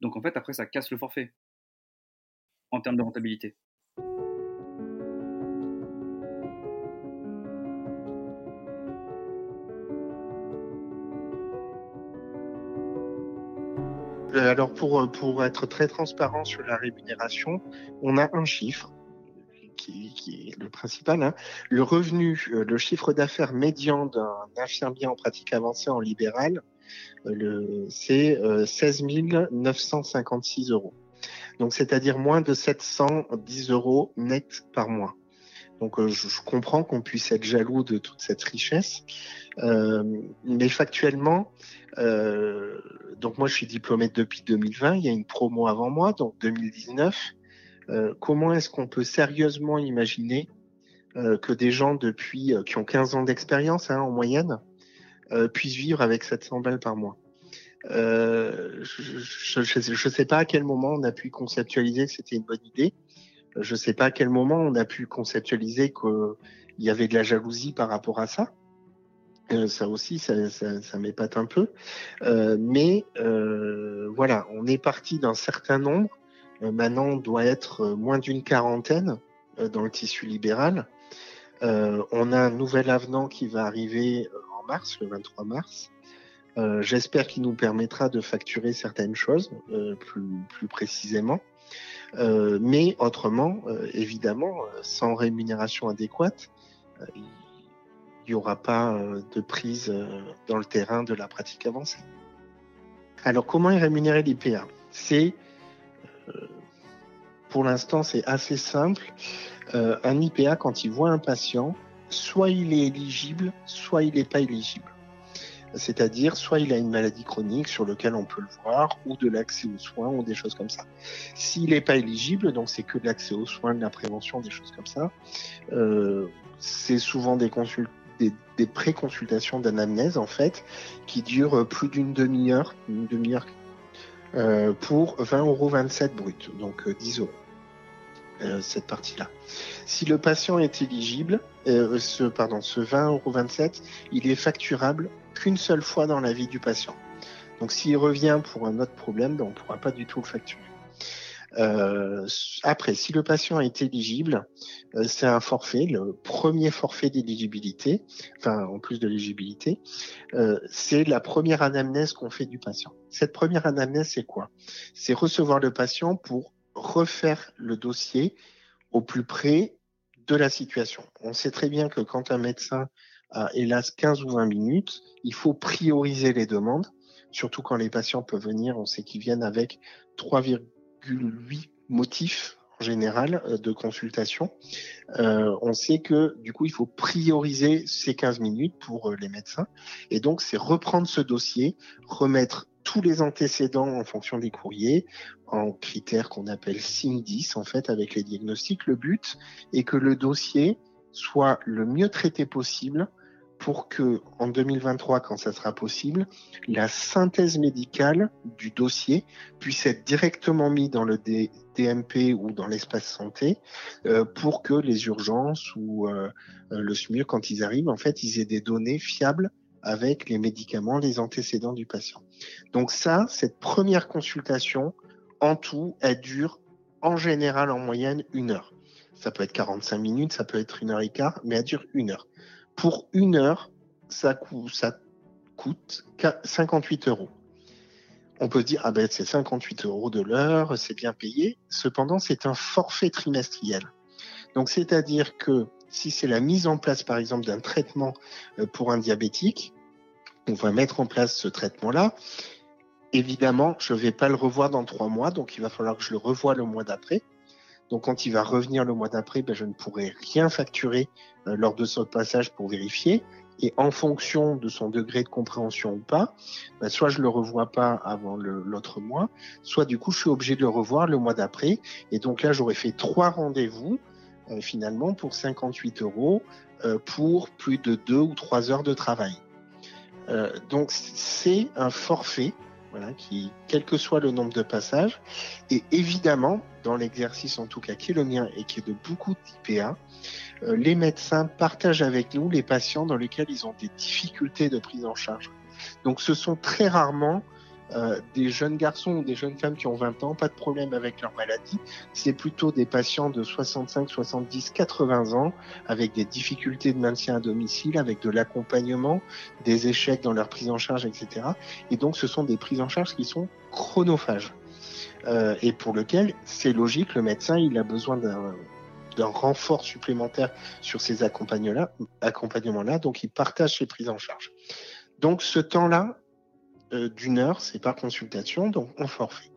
Donc en fait, après, ça casse le forfait en termes de rentabilité. Euh, alors pour, pour être très transparent sur la rémunération, on a un chiffre qui, est le principal, hein. le revenu, euh, le chiffre d'affaires médian d'un infirmier en pratique avancée en libéral, euh, c'est 16 euh, 956 euros. Donc, c'est-à-dire moins de 710 euros net par mois. Donc, je, comprends qu'on puisse être jaloux de toute cette richesse, mais factuellement, donc moi, je suis diplômé depuis 2020. Il y a une promo avant moi, donc 2019. Euh, comment est-ce qu'on peut sérieusement imaginer euh, que des gens depuis euh, qui ont 15 ans d'expérience hein, en moyenne puissent vivre avec 700 balles par mois je ne sais pas à quel moment on a pu conceptualiser que c'était une bonne idée. Je ne sais pas à quel moment on a pu conceptualiser qu'il y avait de la jalousie par rapport à ça. ça aussi, ça, ça, ça m'épate un peu. Euh, mais euh, voilà, on est parti d'un certain nombre euh, maintenant on doit être euh, moins d'une quarantaine euh, dans le tissu libéral. on a un nouvel avenant qui va arriver le 23 mars. J'espère qu'il nous permettra de facturer certaines choses plus, plus précisément. mais autrement, évidemment, sans rémunération adéquate, il n'y aura pas de prise dans le terrain de la pratique avancée. Alors, comment est rémunéré l'IPA? C'est pour l'instant, c'est assez simple. Euh, un IPA, quand il voit un patient, soit il est éligible, soit il n'est pas éligible. C'est-à-dire, soit il a une maladie chronique sur laquelle on peut le voir, ou de l'accès aux soins, ou des choses comme ça. S'il n'est pas éligible, donc c'est que de l'accès aux soins, de la prévention, des choses comme ça, euh, c'est souvent des, des, des pré-consultations d'anamnèse, en fait, qui durent plus d'une demi-heure, une demi-heure euh, pour 20,27 euros brut, donc 10 euh, cette partie-là. Si le patient est éligible, ce, pardon, ce 20,27 il est facturable qu'une seule fois dans la vie du patient. Donc s'il revient pour un autre problème, ben, on ne pourra pas du tout le facturer. Euh, après, si le patient est éligible, euh, c'est un forfait, le premier forfait d'éligibilité, enfin en plus de l'éligibilité, euh, c'est la première anamnèse qu'on fait du patient. Cette première anamnèse, c'est quoi? C'est recevoir le patient pour refaire le dossier au plus près de la situation. On sait très bien que quand un médecin a hélas 15 ou 20 minutes, il faut prioriser les demandes, surtout quand les patients peuvent venir, on sait qu'ils viennent avec 3, 8 motifs en général euh, de consultation. Euh, on sait que du coup, il faut prioriser ces 15 minutes pour euh, les médecins. Et donc, c'est reprendre ce dossier, remettre tous les antécédents en fonction des courriers, en critères qu'on appelle SIN 10, en fait, avec les diagnostics. Le but est que le dossier soit le mieux traité possible pour que, en 2023, quand ça sera possible, la synthèse médicale du dossier puisse être directement mise dans le DMP ou dans l'espace santé euh, pour que les urgences ou euh, le SMUR, quand ils arrivent, en fait, ils aient des données fiables avec les médicaments, les antécédents du patient. Donc ça, cette première consultation, en tout, elle dure en général en moyenne une heure. Ça peut être 45 minutes, ça peut être une heure et quart, mais elle dure une heure pour une heure, ça, coûte 58 euros. On peut se dire, ah ben c'est 58 euros de l'heure, c'est bien payé. Cependant, c'est un forfait trimestriel. Donc, c'est-à-dire que si c'est la mise en place, par exemple, d'un traitement euh, pour un diabétique, on va mettre en place ce traitement-là. Évidemment, je ne vais pas le revoir dans trois mois, donc il va falloir que je le revoie le mois d'après. Donc quand il va revenir le mois d'après, ben, je ne pourrai rien facturer euh, lors de ce passage pour vérifier. Et en fonction de son degré de compréhension ou pas, ben, soit je le revois pas avant l'autre mois, soit du coup je suis obligé de le revoir le mois d'après. Et donc là j'aurais fait trois rendez-vous euh, finalement pour 58 euros euh, pour plus de deux ou trois heures de travail. donc c'est un forfait qui, quel que soit le nombre de passages, et évidemment, dans l'exercice en tout cas qui est le mien et qui est de beaucoup d'IPA, euh, les médecins partagent avec nous les patients dans lesquels ils ont des difficultés de prise en charge. Donc ce sont très rarement euh, des jeunes garçons ou des jeunes femmes qui ont 20 ans, pas de problème avec leur maladie. C'est plutôt des patients de 65, 70, 80 ans avec des difficultés de maintien à domicile, avec de l'accompagnement, des échecs dans leur prise en charge, etc. Et donc, ce sont des prises en charge qui sont chronophages. Euh, et pour lequel, c'est logique, le médecin, il a besoin d'un renfort supplémentaire sur ces accompagnements-là, donc il partage ses prises en charge. Donc ce temps-là, d'une heure, c'est par consultation, donc on forfait.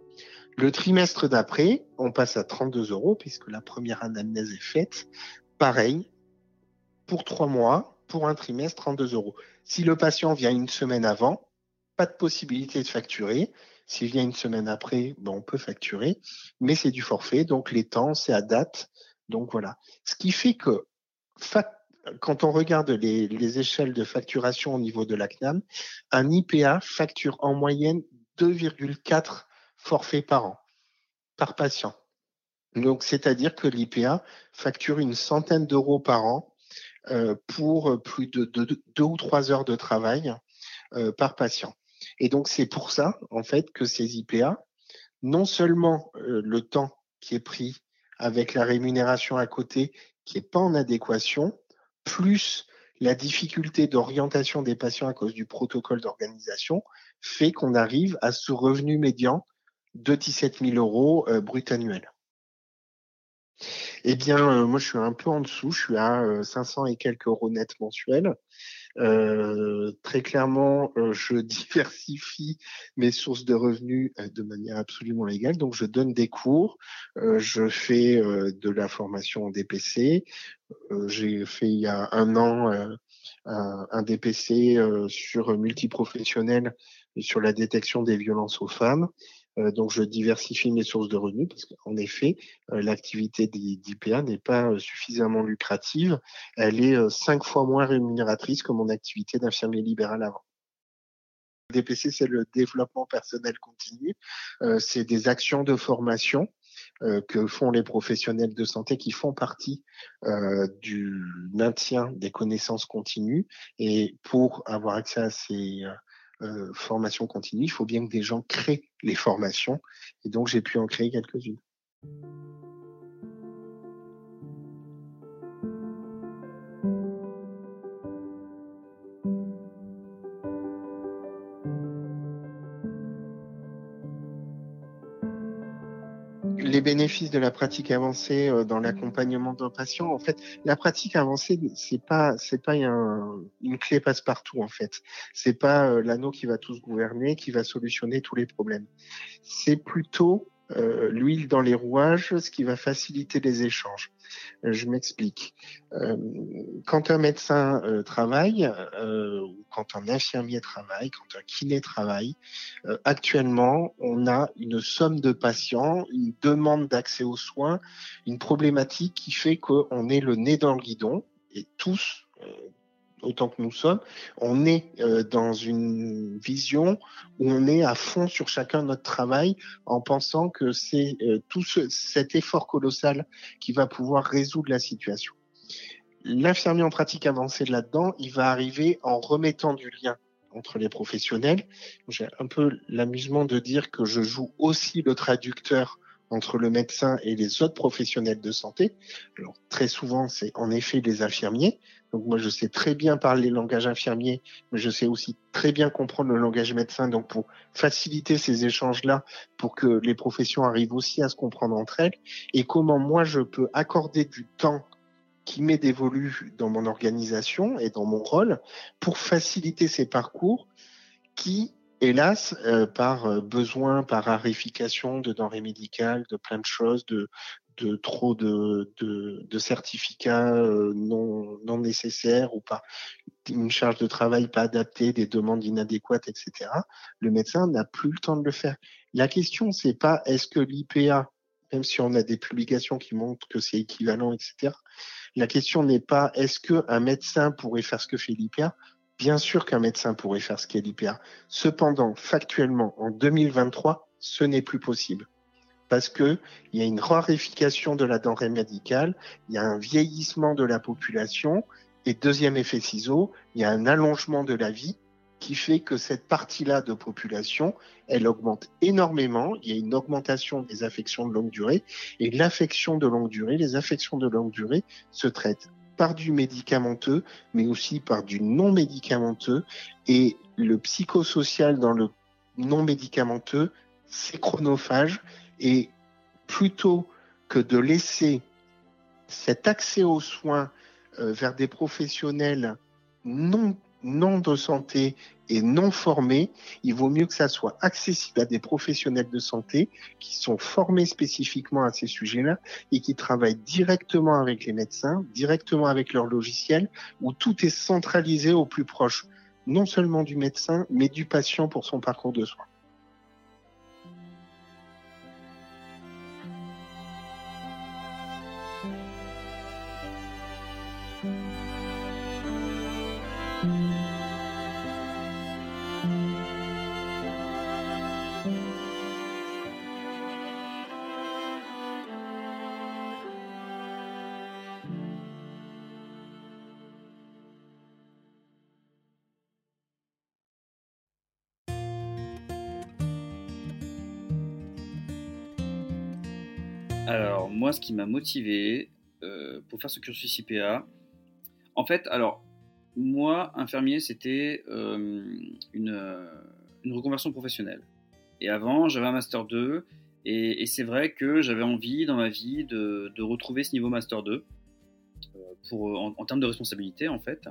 Le trimestre d'après, on passe à 32 euros puisque la première anamnèse est faite. Pareil, pour trois mois, pour un trimestre, 32 euros. Si le patient vient une semaine avant, pas de possibilité de facturer. S'il vient une semaine après, bon, on peut facturer, mais c'est du forfait, donc les temps, c'est à date. Donc voilà. Ce qui fait que quand on regarde les, échelles de facturation au niveau de la CNAM, un IPA facture en moyenne 2,4 forfaits par an, par patient. Donc, c'est-à-dire que l'IPA facture une centaine d'euros par an euh, pour plus de deux, ou trois heures de travail euh, par patient. Et donc, c'est pour ça, en fait, que ces IPA, non seulement euh, le temps qui est pris avec la rémunération à côté qui n'est pas en adéquation, plus la difficulté d'orientation des patients à cause du protocole d'organisation fait qu'on arrive à ce revenu médian de 17 000 euros euh, brut annuel. Eh bien, euh, moi, je suis un peu en dessous. Je suis à 500 euh, et quelques euros net mensuels. Euh, très clairement, euh, je *laughs* diversifie mes sources de revenus euh, de manière absolument légale. Donc, je donne des cours, je fais de la formation en DPC. J'ai fait il y a un an un, DPC sur multiprofessionnel sur la détection des violences aux femmes. Euh, donc, je diversifie mes sources de revenus parce qu'en effet, euh, l'activité d'IPA n'est pas euh, suffisamment lucrative. Elle est cinq fois moins rémunératrice que mon activité d'infirmier libéral avant. DPC, c'est le développement personnel continu. c'est des actions de formation euh, que font les professionnels de santé qui font partie euh, du maintien des connaissances continues. Et pour avoir accès à ces euh, formations continues, il faut bien que des gens créent les formations. Et donc, j'ai pu en créer quelques-unes. Les bénéfices de la pratique avancée euh, dans l'accompagnement d'un patient, en fait, la pratique avancée, c'est pas, c'est pas une clé passe-partout, en fait. C'est pas euh, l'anneau qui va tous gouverner, qui va solutionner tous les problèmes. C'est plutôt euh, l'huile dans les rouages, ce qui va faciliter les échanges. Euh, je m'explique. Euh, quand un médecin travaille, ou quand un infirmier travaille, quand un kiné travaille, actuellement, on a une somme de patients, une demande d'accès aux soins, une problématique qui fait qu'on est le nez dans le guidon, et tous, autant que nous sommes, on est euh, dans une vision où on est à fond sur chacun notre travail en pensant que c'est euh, tout cet effort colossal qui va pouvoir résoudre la situation. L'infirmier en pratique avancée là-dedans, il va arriver en remettant du lien entre les professionnels. J'ai un peu l'amusement de dire que je joue aussi le traducteur entre le médecin et les autres professionnels de santé. Alors, très souvent, c'est en effet les infirmiers. Donc moi, je sais très bien parler le langage infirmier, mais je sais aussi très bien comprendre le langage médecin. Donc pour faciliter ces échanges-là, pour que les professions arrivent aussi à se comprendre entre elles, et comment moi, je peux accorder du temps qui m'est dévolu dans mon organisation et dans mon rôle pour faciliter ces parcours qui hélas, euh, par euh, besoin, par rarification de denrées médicales, de plein de choses, de, trop de, certificats euh, non, nécessaires ou pas une charge de travail pas adaptée, des demandes inadéquates, etc. Le médecin n'a plus le temps de le faire. La question, c'est pas est-ce que l'IPA, même si on a des publications qui montrent que c'est équivalent, etc. La question n'est pas est-ce qu'un médecin pourrait faire ce que fait l'IPA Bien sûr qu'un médecin pourrait faire ce qu'est l'IPA. Cependant, factuellement, en 2023, ce n'est plus possible. Parce que il y a une rarification de la denrée médicale, il y a un vieillissement de la population, et deuxième effet ciseau, il y a un allongement de la vie qui fait que cette partie-là de population, elle augmente énormément. Il y a une augmentation des affections de longue durée. Et l'affection de longue durée, les affections de longue durée se traitent par du médicamenteux, mais aussi par du non médicamenteux. Et le psychosocial dans le non médicamenteux, c'est chronophage. Et plutôt que de laisser cet accès aux soins euh, vers des professionnels non non de santé et non formés, il vaut mieux que ça soit accessible à des professionnels de santé qui sont formés spécifiquement à ces sujets-là et qui travaillent directement avec les médecins, directement avec leur logiciel, où tout est centralisé au plus proche, non seulement du médecin, mais du patient pour son parcours de soins. Alors, moi, ce qui m'a motivé euh, pour faire ce cursus IPA, en fait, alors, moi, infirmier, c'était euh, une, reconversion professionnelle. Et avant, j'avais un Master 2, et, c'est vrai que j'avais envie dans ma vie de, retrouver ce niveau Master 2 euh, pour, en, en, termes de responsabilité, en fait.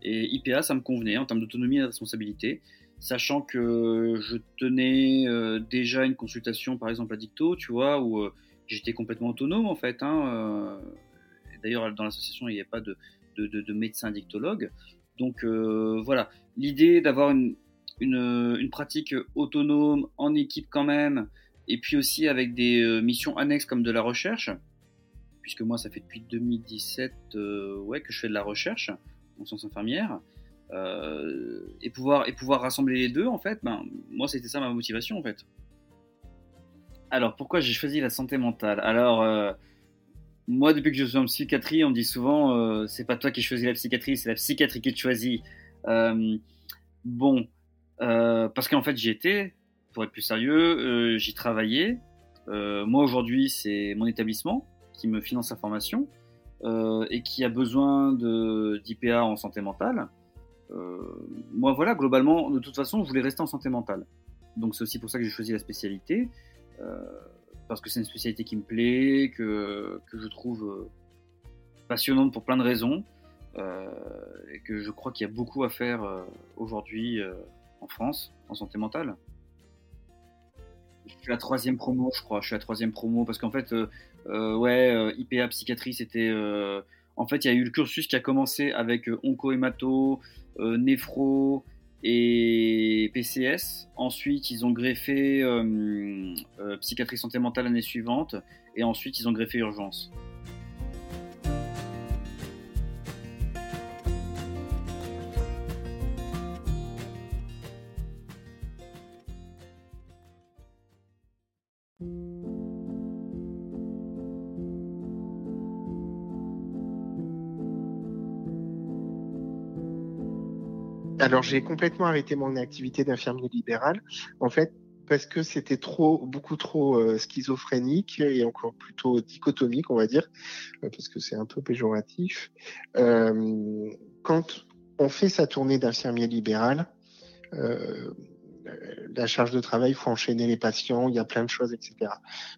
Et IPA, ça me convenait en termes d'autonomie et de responsabilité, sachant que je tenais déjà une consultation, par exemple, à Dicto, tu vois, où j'étais complètement autonome en fait. Hein, euh, d'ailleurs, dans l'association, il n'y a pas de, de, de, médecin dictologue. Donc euh, voilà, l'idée d'avoir une, pratique autonome, en équipe quand même, et puis aussi avec des euh, missions annexes comme de la recherche, puisque moi ça fait depuis 2017 ouais, que je fais de la recherche en sciences infirmières, et, pouvoir, et pouvoir rassembler les deux en fait, ben, moi c'était ça ma motivation en fait. Alors, pourquoi j'ai choisi la santé mentale? Alors, euh, moi, depuis que je suis en psychiatrie, on me dit souvent euh, c'est pas toi qui choisis la psychiatrie, c'est la psychiatrie qui te choisit. Euh, bon, parce qu'en fait, j'y étais, pour être plus sérieux, j'y travaillais. moi, aujourd'hui, c'est mon établissement qui me finance sa formation et qui a besoin d'IPA en santé mentale. moi, voilà, globalement, de toute façon, je voulais rester en santé mentale. Donc, c'est aussi pour ça que j'ai choisi la spécialité. Euh, parce que c'est une spécialité qui me plaît, que, que je trouve euh, passionnante pour plein de raisons, euh, et que je crois qu'il y a beaucoup à faire aujourd'hui en France en santé mentale. Je suis la troisième promo, je crois. Je suis la troisième promo parce qu'en fait, ouais, IPA psychiatrie, c'était. en fait, il y a eu le cursus qui a commencé avec onco-hémato, néphro, et PCS. Ensuite, ils ont greffé euh, euh, psychiatrie santé mentale l'année suivante. Et ensuite, ils ont greffé urgence. Alors j'ai complètement arrêté mon activité d'infirmier libéral, en fait, parce que c'était trop, beaucoup trop euh, schizophrénique et encore plutôt dichotomique, on va dire, euh, parce que c'est un peu péjoratif. Euh, quand on fait sa tournée d'infirmier libéral, la charge de travail, il faut enchaîner les patients, il y a plein de choses, etc.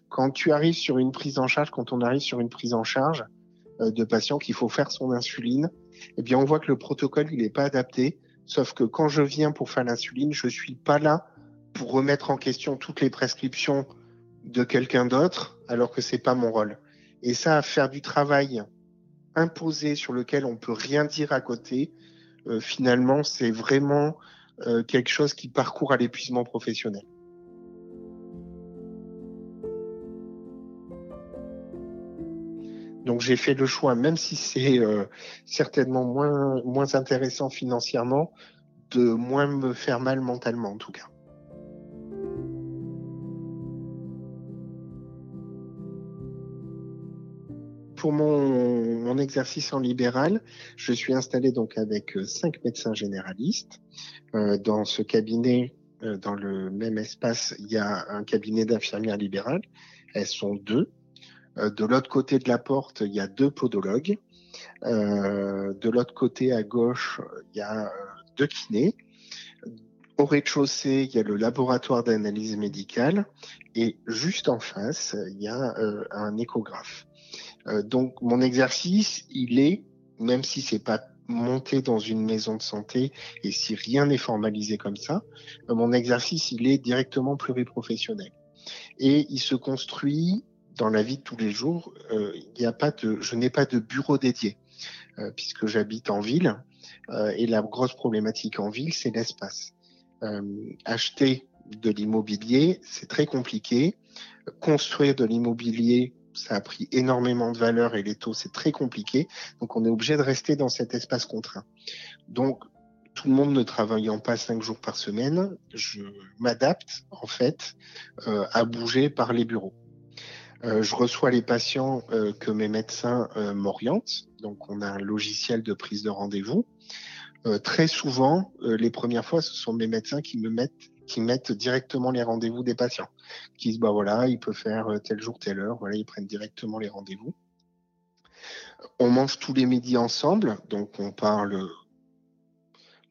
Quand tu arrives sur une prise en charge, quand on arrive sur une prise en charge de patients qu'il faut faire son insuline, eh bien on voit que le protocole il n'est pas adapté Sauf que quand je viens pour faire l'insuline, je suis pas là pour remettre en question toutes les prescriptions de quelqu'un d'autre, alors que c'est pas mon rôle. Et ça, faire du travail imposé sur lequel on peut rien dire à côté, euh, finalement, c'est vraiment euh, quelque chose qui parcourt à l'épuisement professionnel. Donc j'ai fait le choix, même si c'est euh, certainement moins, moins intéressant financièrement, de moins me faire mal mentalement en tout cas. Pour mon, exercice en libéral, je suis installé donc avec euh, cinq médecins généralistes. Euh, dans ce cabinet, dans le même espace, il y a un cabinet d'infirmières libérales. Elles sont deux. Euh, de l'autre côté de la porte, il y a deux podologues. Euh, de l'autre côté à gauche, il y a euh, deux kinés. Au rez-de-chaussée, il y a le laboratoire d'analyse médicale et juste en face, il y a un échographe. donc mon exercice, il est, même si c'est pas monté dans une maison de santé et si rien n'est formalisé comme ça, mon exercice, il est directement pluriprofessionnel. Et il se construit dans la vie de tous les jours, euh, il a pas de, je n'ai pas de bureau dédié euh, puisque j'habite en ville euh, et la grosse problématique en ville, c'est l'espace. acheter de l'immobilier, c'est très compliqué. Construire de l'immobilier, ça a pris énormément de valeur et les taux, c'est très compliqué. Donc, on est obligé de rester dans cet espace contraint. Donc, tout le monde ne travaillant pas cinq jours par semaine, je m'adapte en fait à bouger par les bureaux. Euh, je reçois les patients euh, que mes médecins euh, m'orientent. Donc, on a un logiciel de prise de rendez-vous. très souvent, les premières fois, ce sont mes médecins qui me mettent qui mettent directement les rendez-vous des patients, qui disent bah voilà, il peut faire tel jour, telle heure, voilà, ils prennent directement les rendez-vous. On mange tous les midis ensemble, donc on parle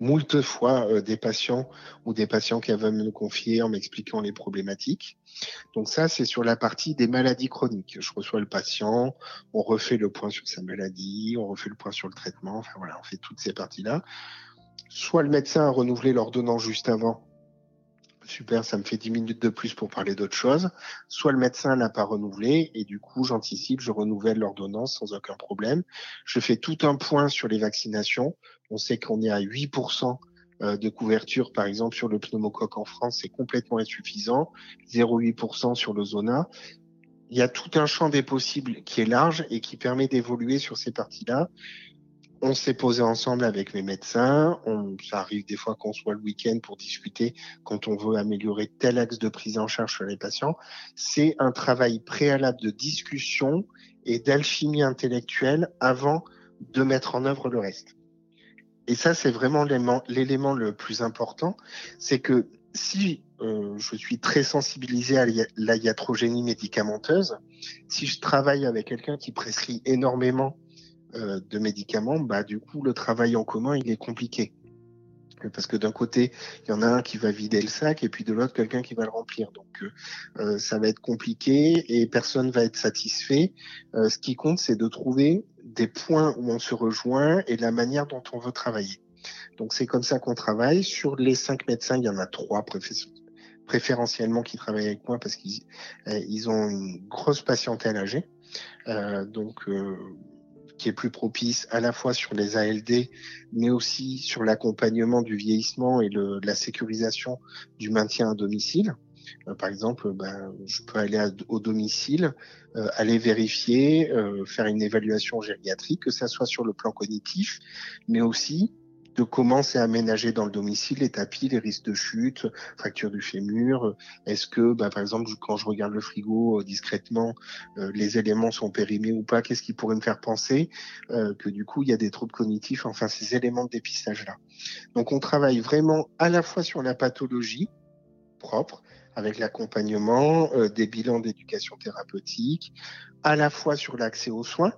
moult fois euh, des patients ou des patients qui avaient me confier en m'expliquant les problématiques. Donc ça, c'est sur la partie des maladies chroniques. Je reçois le patient, on refait le point sur sa maladie, on refait le point sur le traitement, enfin voilà, on fait toutes ces parties-là. Soit le médecin a renouvelé l'ordonnance juste avant, super, ça me fait 10 minutes de plus pour parler d'autre chose. Soit le médecin n'a pas renouvelé et du coup, j'anticipe, je renouvelle l'ordonnance sans aucun problème. Je fais tout un point sur les vaccinations. On sait qu'on est à 8% euh, de couverture, par exemple, sur le pneumocoque en France, c'est complètement insuffisant. 0,8% sur le zona. Il y a tout un champ des possibles qui est large et qui permet d'évoluer sur ces parties-là on s'est posé ensemble avec mes médecins. On, ça arrive des fois qu'on soit le week-end pour discuter quand on veut améliorer tel axe de prise en charge sur les patients. C'est un travail préalable de discussion et d'alchimie intellectuelle avant de mettre en œuvre le reste. Et ça, c'est vraiment l'élément le plus important. C'est que si euh, je suis très sensibilisé à la iatrogénie médicamenteuse, si je travaille avec quelqu'un qui prescrit énormément euh, de médicaments, bah du coup le travail en commun il est compliqué. Parce que d'un côté, il y en a un qui va vider le sac et puis de l'autre, quelqu'un qui va le remplir. Donc, euh, euh, ça va être compliqué et personne va être satisfait. ce qui compte, c'est de trouver des points où on se rejoint et la manière dont on veut travailler. Donc, c'est comme ça qu'on travaille. Sur les cinq médecins, il y en a trois préférentiellement qui travaillent avec moi parce qu'ils ils ont une grosse patientèle âgée. donc, qui est plus propice à la fois sur les ALD, mais aussi sur l'accompagnement du vieillissement et le, la sécurisation du maintien à domicile. Euh, par exemple, ben, je peux aller au domicile, euh, aller vérifier, euh, faire une évaluation gériatrique, que ça soit sur le plan cognitif, mais aussi de comment c'est aménagé dans le domicile, les tapis, les risques de chute, fracture du fémur. Est-ce que, bah, par exemple, quand je regarde le frigo euh, discrètement, euh, les éléments sont périmés ou pas Qu'est-ce qui pourrait me faire penser euh, que du coup, il y a des troubles cognitifs Enfin, ces éléments de dépistage-là. Donc, on travaille vraiment à la fois sur la pathologie propre, avec l'accompagnement, des bilans d'éducation thérapeutique, à la fois sur l'accès aux soins,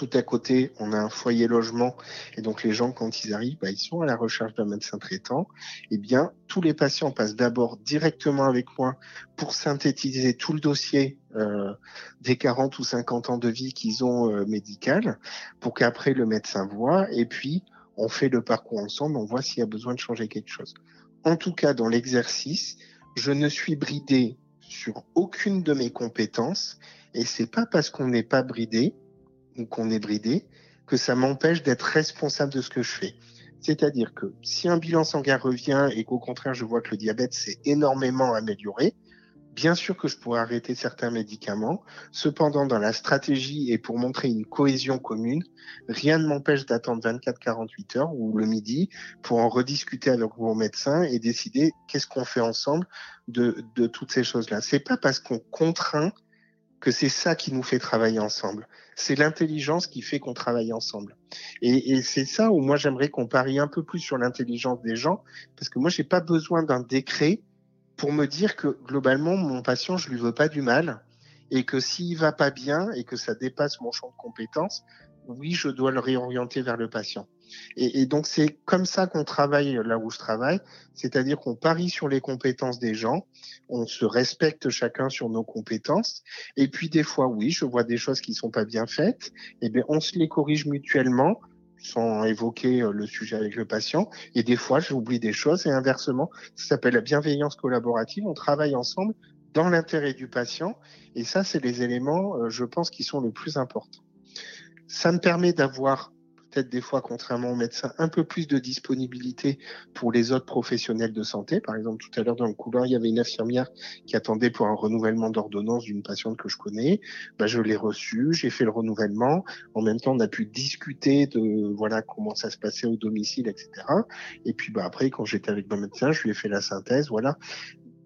tout à côté, on a un foyer logement, et donc les gens, quand ils arrivent, bah, ils sont à la recherche d'un médecin traitant. Eh bien, tous les patients passent d'abord directement avec moi pour synthétiser tout le dossier euh, des 40 ou 50 ans de vie qu'ils ont euh, médical, pour qu'après le médecin voit, et puis on fait le parcours ensemble, on voit s'il y a besoin de changer quelque chose. En tout cas, dans l'exercice, je ne suis bridé sur aucune de mes compétences, et c'est pas parce qu'on n'est pas bridé ou qu'on est bridé, que ça m'empêche d'être responsable de ce que je fais. C'est-à-dire que si un bilan sanguin revient et qu'au contraire je vois que le diabète s'est énormément amélioré, bien sûr que je pourrais arrêter certains médicaments. Cependant, dans la stratégie et pour montrer une cohésion commune, rien ne m'empêche d'attendre 24-48 heures ou le midi pour en rediscuter avec mon médecin et décider qu'est-ce qu'on fait ensemble de, de toutes ces choses-là. C'est pas parce qu'on contraint que c'est ça qui nous fait travailler ensemble. C'est l'intelligence qui fait qu'on travaille ensemble. Et, c'est ça où moi j'aimerais qu'on parie un peu plus sur l'intelligence des gens, parce que moi j'ai pas besoin d'un décret pour me dire que globalement mon patient je lui veux pas du mal et que s'il va pas bien et que ça dépasse mon champ de compétences, oui je dois le réorienter vers le patient. Et, donc c'est comme ça qu'on travaille là où je travaille, c'est-à-dire qu'on parie sur les compétences des gens, on se respecte chacun sur nos compétences, et puis des fois oui, je vois des choses qui sont pas bien faites, et bien on se les corrige mutuellement sans évoquer euh, le sujet avec le patient. Et des fois, j'oublie des choses et inversement, ça s'appelle la bienveillance collaborative. On travaille ensemble dans l'intérêt du patient. Et ça, c'est les éléments, euh, je pense, qui sont le plus importants. Ça me permet d'avoir peut-être des fois, contrairement aux médecins, un peu plus de disponibilité pour les autres professionnels de santé. Par exemple, tout à l'heure dans le couloir, il y avait une infirmière qui attendait pour un renouvellement d'ordonnance d'une patiente que je connais. Bah, je l'ai reçue, j'ai fait le renouvellement. En même temps, on a pu discuter de voilà comment ça se passait au domicile, etc. Et puis bah, après, quand j'étais avec mon médecin, je lui ai fait la synthèse. Voilà.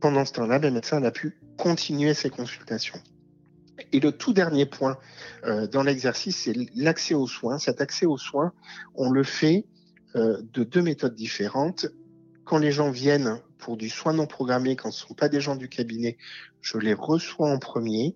Pendant ce temps-là, le médecin a pu continuer ses consultations. Et le tout dernier point euh, dans l'exercice, c'est l'accès aux soins. Cet accès aux soins, on le fait euh, de deux méthodes différentes. Quand les gens viennent pour du soin non programmé, quand ce ne sont pas des gens du cabinet, je les reçois en premier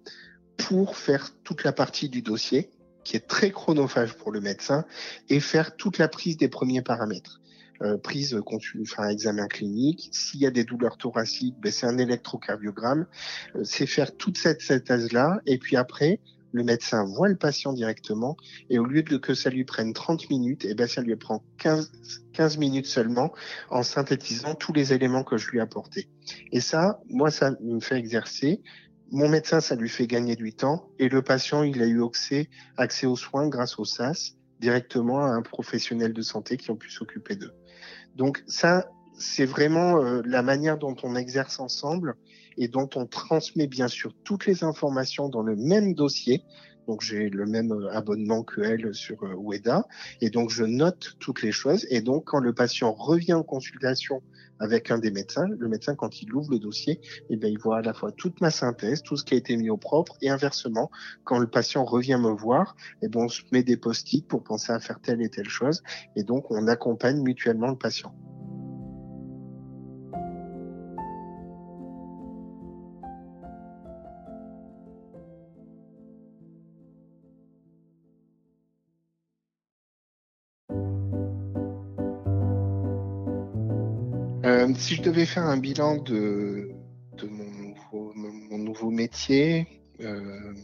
pour faire toute la partie du dossier qui est très chronophage pour le médecin et faire toute la prise des premiers paramètres. Euh, prise enfin examen clinique. S'il y a des douleurs thoraciques, ben, c'est un électrocardiogramme. Euh, c'est faire toute cette synthèse-là. Et puis après, le médecin voit le patient directement et au lieu de que ça lui prenne 30 minutes, eh ben ça lui prend 15, 15 minutes seulement en synthétisant tous les éléments que je lui ai apportés. Et ça, moi, ça me fait exercer. Mon médecin, ça lui fait gagner du temps et le patient, il a eu accès, accès aux soins grâce au SAS directement à un professionnel de santé qui ont pu s'occuper d'eux. Donc ça, c'est vraiment euh, la manière dont on exerce ensemble et dont on transmet bien sûr toutes les informations dans le même dossier. Donc j'ai le même abonnement que elle sur Weda. Et donc je note toutes les choses. Et donc quand le patient revient en consultation avec un des médecins, le médecin quand il ouvre le dossier, eh bien, il voit à la fois toute ma synthèse, tout ce qui a été mis au propre. Et inversement, quand le patient revient me voir, eh bien, on se met des post-it pour penser à faire telle et telle chose. Et donc on accompagne mutuellement le patient. Si je devais faire un bilan de, mon, nouveau, métier, euh,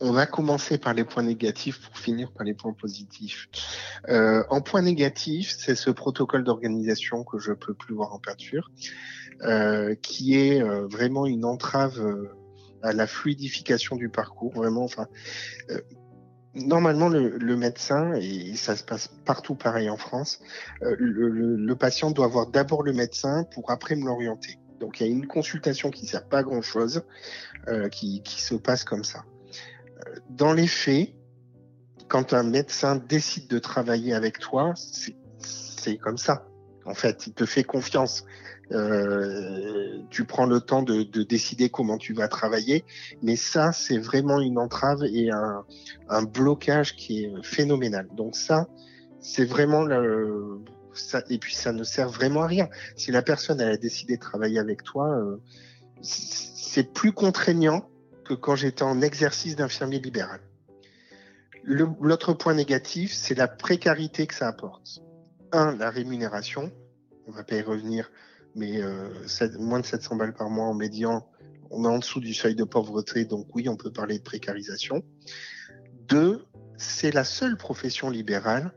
on va commencer par les points négatifs pour finir par les points positifs. Euh, en point négatif, c'est ce protocole d'organisation que je peux plus voir en peinture, qui est vraiment une entrave à la fluidification du parcours. Vraiment, enfin, normalement, le, médecin, et ça se passe partout pareil en France, euh, le, patient doit voir d'abord le médecin pour après me l'orienter. Donc il y a une consultation qui ne sert pas à grand-chose, euh, qui, se passe comme ça. Euh, dans les faits, quand un médecin décide de travailler avec toi, c'est comme ça. En fait, il te fait confiance. Euh, tu prends le temps de, décider comment tu vas travailler, mais ça, c'est vraiment une entrave et un, blocage qui est phénoménal. Donc ça, c'est vraiment le, ça, et puis ça ne sert vraiment à rien. Si la personne elle a décidé de travailler avec toi, euh, c'est plus contraignant que quand j'étais en exercice d'infirmier libéral. L'autre point négatif, c'est la précarité que ça apporte. Un, la rémunération. On va pas y revenir mais euh, moins de 700 balles par mois en médian, on est en dessous du seuil de pauvreté, donc oui, on peut parler de précarisation. Deux, c'est la seule profession libérale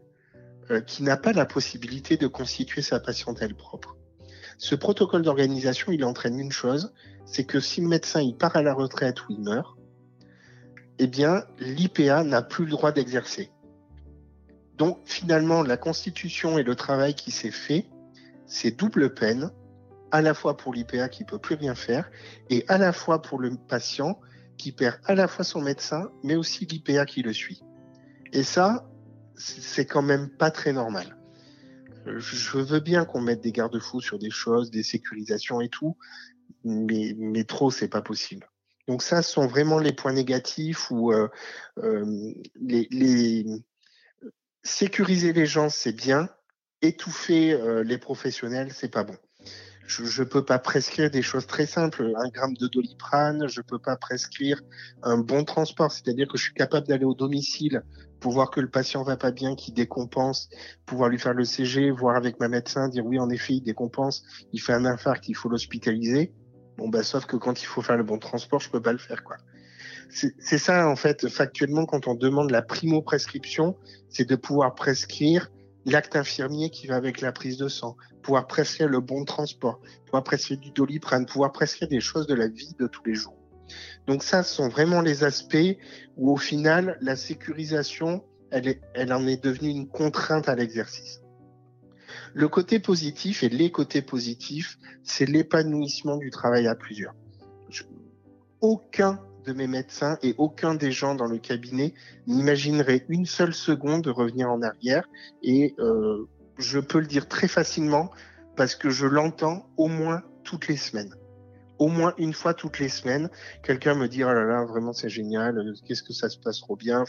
euh, qui n'a pas la possibilité de constituer sa patientèle propre. Ce protocole d'organisation, il entraîne une chose, c'est que si le médecin il part à la retraite ou il meurt, eh bien, l'IPA n'a plus le droit d'exercer. Donc, finalement, la constitution et le travail qui s'est fait, c'est double peine à la fois pour l'IPA qui peut plus rien faire et à la fois pour le patient qui perd à la fois son médecin mais aussi l'IPA qui le suit. Et ça, c'est quand même pas très normal. Je veux bien qu'on mette des garde-fous sur des choses, des sécurisations et tout, mais, mais trop, c'est pas possible. Donc ça, ce sont vraiment les points négatifs où euh, euh, les, les, sécuriser les gens, c'est bien, étouffer euh, les professionnels, c'est pas bon je ne peux pas prescrire des choses très simples, un gramme de doliprane, je peux pas prescrire un bon transport, c'est-à-dire que je suis capable d'aller au domicile pour voir que le patient va pas bien, qu'il décompense, pouvoir lui faire le CG, voir avec ma médecin, dire oui en effet il décompense, il fait un infarct, il faut l'hospitaliser. Bon bah sauf que quand il faut faire le bon transport, je peux pas le faire quoi. C'est ça en fait factuellement quand on demande la primo prescription, c'est de pouvoir prescrire l'acte infirmier qui va avec la prise de sang, pouvoir prescrire le bon transport, pouvoir prescrire du doliprane, pouvoir prescrire des choses de la vie de tous les jours. Donc ça, ce sont vraiment les aspects où au final, la sécurisation, elle, en est devenue une contrainte à l'exercice. Le côté positif et les côtés positifs, c'est l'épanouissement du travail à plusieurs. aucun de mes médecins et aucun des gens dans le cabinet n'imaginerait une seule seconde de revenir en arrière. Et euh, je peux le dire très facilement parce que je l'entends au moins toutes les semaines. Au moins une fois toutes les semaines, quelqu'un me dit oh là là vraiment c'est génial, qu'est-ce que ça se passe trop bien?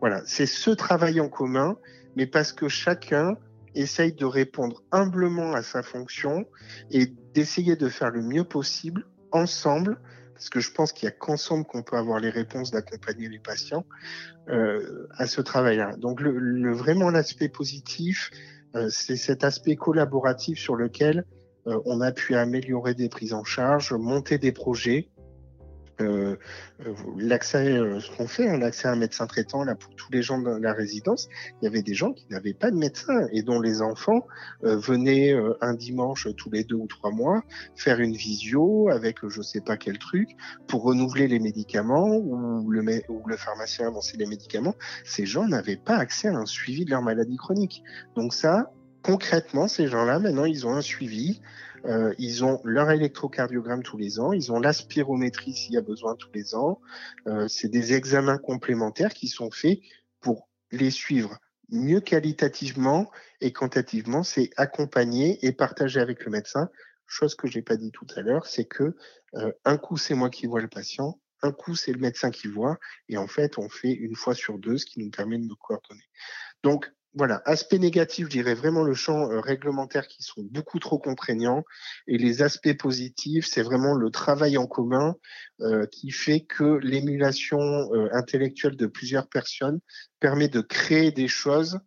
Voilà, c'est ce travail en commun, mais parce que chacun essaye de répondre humblement à sa fonction et d'essayer de faire le mieux possible ensemble parce que je pense qu'il n'y a qu'ensemble qu'on peut avoir les réponses d'accompagner les patients euh, à ce travail-là. Donc le, vraiment l'aspect positif, euh, c'est cet aspect collaboratif sur lequel euh, on a pu améliorer des prises en charge, monter des projets euh, euh, l'accès, euh, ce qu'on fait, hein, l'accès à un médecin traitant là pour tous les gens de la résidence, il y avait des gens qui n'avaient pas de médecin et dont les enfants venaient un dimanche tous les deux ou trois mois faire une visio avec je sais pas quel truc pour renouveler les médicaments ou le, ou le pharmacien avancer les médicaments. Ces gens n'avaient pas accès à un suivi de leur maladie chronique. Donc ça, concrètement, ces gens-là, maintenant, ils ont un suivi Euh, ils ont leur électrocardiogramme tous les ans, ils ont la spirométrie s'il y a besoin tous les ans. Euh, c'est des examens complémentaires qui sont faits pour les suivre mieux qualitativement et quantitativement. C'est accompagner et partager avec le médecin. Chose que j'ai pas dit tout à l'heure, c'est que euh, un coup c'est moi qui vois le patient, un coup c'est le médecin qui voit, et en fait on fait une fois sur deux, ce qui nous permet de nous coordonner. Donc voilà, aspect négatif, je dirais vraiment le champ euh, réglementaire qui sont beaucoup trop contraignants. Et les aspects positifs, c'est vraiment le travail en commun euh, qui fait que l'émulation euh, intellectuelle de plusieurs personnes permet de créer des choses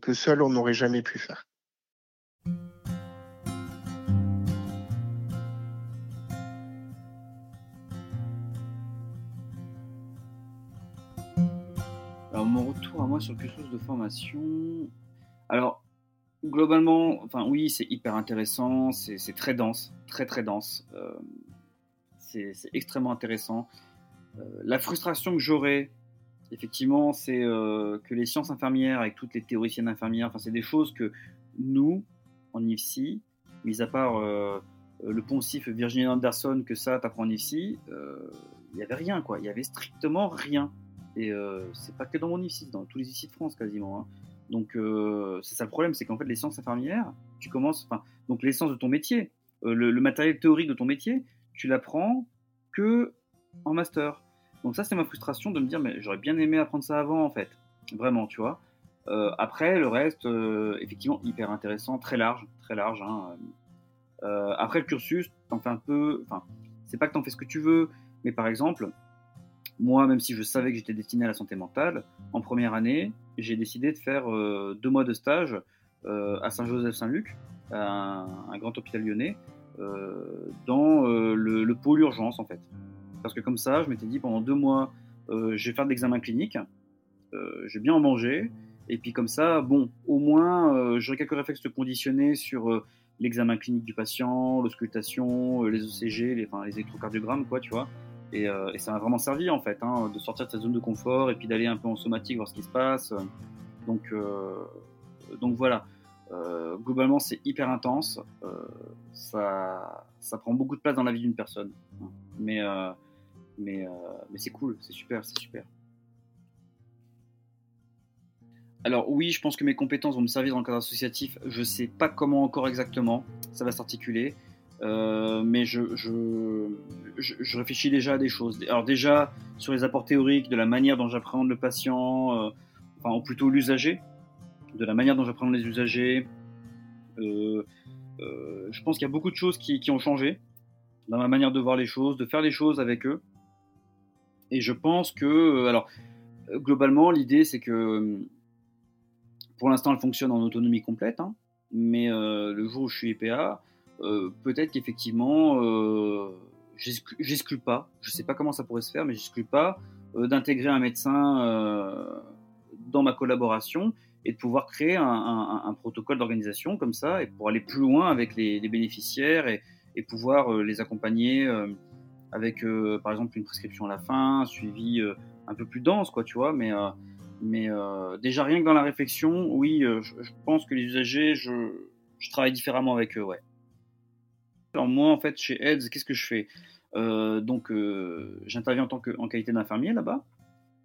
que seul on n'aurait jamais pu faire. Mon retour à moi sur le cursus de formation. Alors, globalement, enfin oui, c'est hyper intéressant, c'est très dense, très très dense. Euh, c'est extrêmement intéressant. Euh, la frustration que j'aurais, effectivement, c'est euh, que les sciences infirmières, avec toutes les théoriciennes infirmières, enfin, c'est des choses que nous, en IFSI, mis à part le poncif Virginie Anderson, que ça, t'apprends en IFSI, il n'y avait rien, quoi. Il n'y avait strictement rien. Et euh, c'est pas que dans mon IFSI, dans tous les IFSI de France quasiment. Hein. Donc euh, c'est ça le problème, c'est qu'en fait les sciences infirmières, tu commences, enfin donc l'essence de ton métier, euh, le, matériel théorique de ton métier, tu l'apprends que en master. Donc ça c'est ma frustration de me dire mais j'aurais bien aimé apprendre ça avant en fait, vraiment tu vois. après le reste effectivement hyper intéressant, très large, très large. Hein. après le cursus, t'en fais un peu, enfin c'est pas que t'en fais ce que tu veux, mais par exemple moi, même si je savais que j'étais destiné à la santé mentale, en première année, j'ai décidé de faire euh, deux mois de stage euh, à Saint-Joseph-Saint-Luc, un, un, grand hôpital lyonnais, euh, dans le, pôle urgence en fait. Parce que comme ça, je m'étais dit pendant deux mois, je vais faire de l'examen clinique, je vais bien en manger, et puis comme ça, bon, au moins, j'aurai quelques réflexes conditionnés sur l'examen clinique du patient, l'auscultation, les ECG, les, les électrocardiogrammes, quoi, tu vois. Euh, et, ça m'a vraiment servi en fait, hein, de sortir de cette zone de confort et puis d'aller un peu en somatique, voir ce qui se passe. Donc, euh, donc voilà. Euh, globalement, c'est hyper intense. ça, ça prend beaucoup de place dans la vie d'une personne. Mais, mais, mais c'est cool, c'est super, c'est super. Alors oui, je pense que mes compétences vont me servir dans le cadre associatif. Je sais pas comment encore exactement. Ça va s'articuler. Euh, mais je, je, réfléchis déjà à des choses. Alors déjà, sur les apports théoriques, de la manière dont j'appréhende le patient, euh, enfin, ou plutôt l'usager, de la manière dont j'appréhende les usagers. Euh, je pense qu'il y a beaucoup de choses qui, ont changé dans ma manière de voir les choses, de faire les choses avec eux. Et je pense que, alors, globalement, l'idée, c'est que, pour l'instant, elle fonctionne en autonomie complète, hein, mais le jour où je suis euh, peut-être qu'effectivement, euh, j'exclus pas, je sais pas comment ça pourrait se faire, mais j'exclus pas euh, d'intégrer un médecin dans ma collaboration et de pouvoir créer un, protocole d'organisation comme ça et pour aller plus loin avec les, bénéficiaires et, pouvoir les accompagner avec par exemple une prescription à la fin, un suivi un peu plus dense quoi tu vois. Mais mais déjà rien que dans la réflexion oui je, pense que les usagers je, je travaille différemment avec eux ouais alors moi, en fait, chez AIDS, qu'est-ce que je fais? Euh, Donc, euh, j'interviens en que en qualité d'infirmier là-bas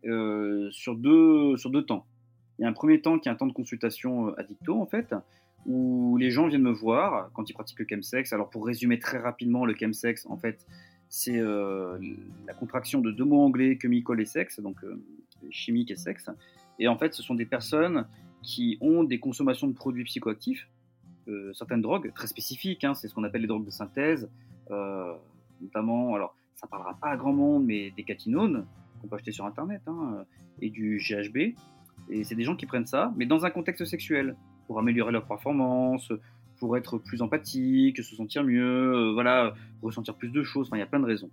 euh, sur deux sur deux temps. Il y a un premier temps qui est un temps de consultation addicto en fait, où les gens viennent me voir quand ils pratiquent le chemsex. Alors pour résumer très rapidement, le chemsex, en fait, c'est la contraction de deux mots anglais chemical et sexe, donc chimique et sexe. Et en fait, ce sont des personnes qui ont des consommations de produits psychoactifs euh, certaines drogues très spécifiques, hein, c'est ce qu'on appelle les drogues de synthèse, euh, notamment, alors ça parlera pas à grand monde, mais des catinones qu'on peut acheter sur internet, hein, euh, et du GHB. Et c'est des gens qui prennent ça, mais dans un contexte sexuel, pour améliorer leur performance, pour être plus empathique, se sentir mieux, voilà, ressentir plus de choses. Enfin, il y a plein de raisons.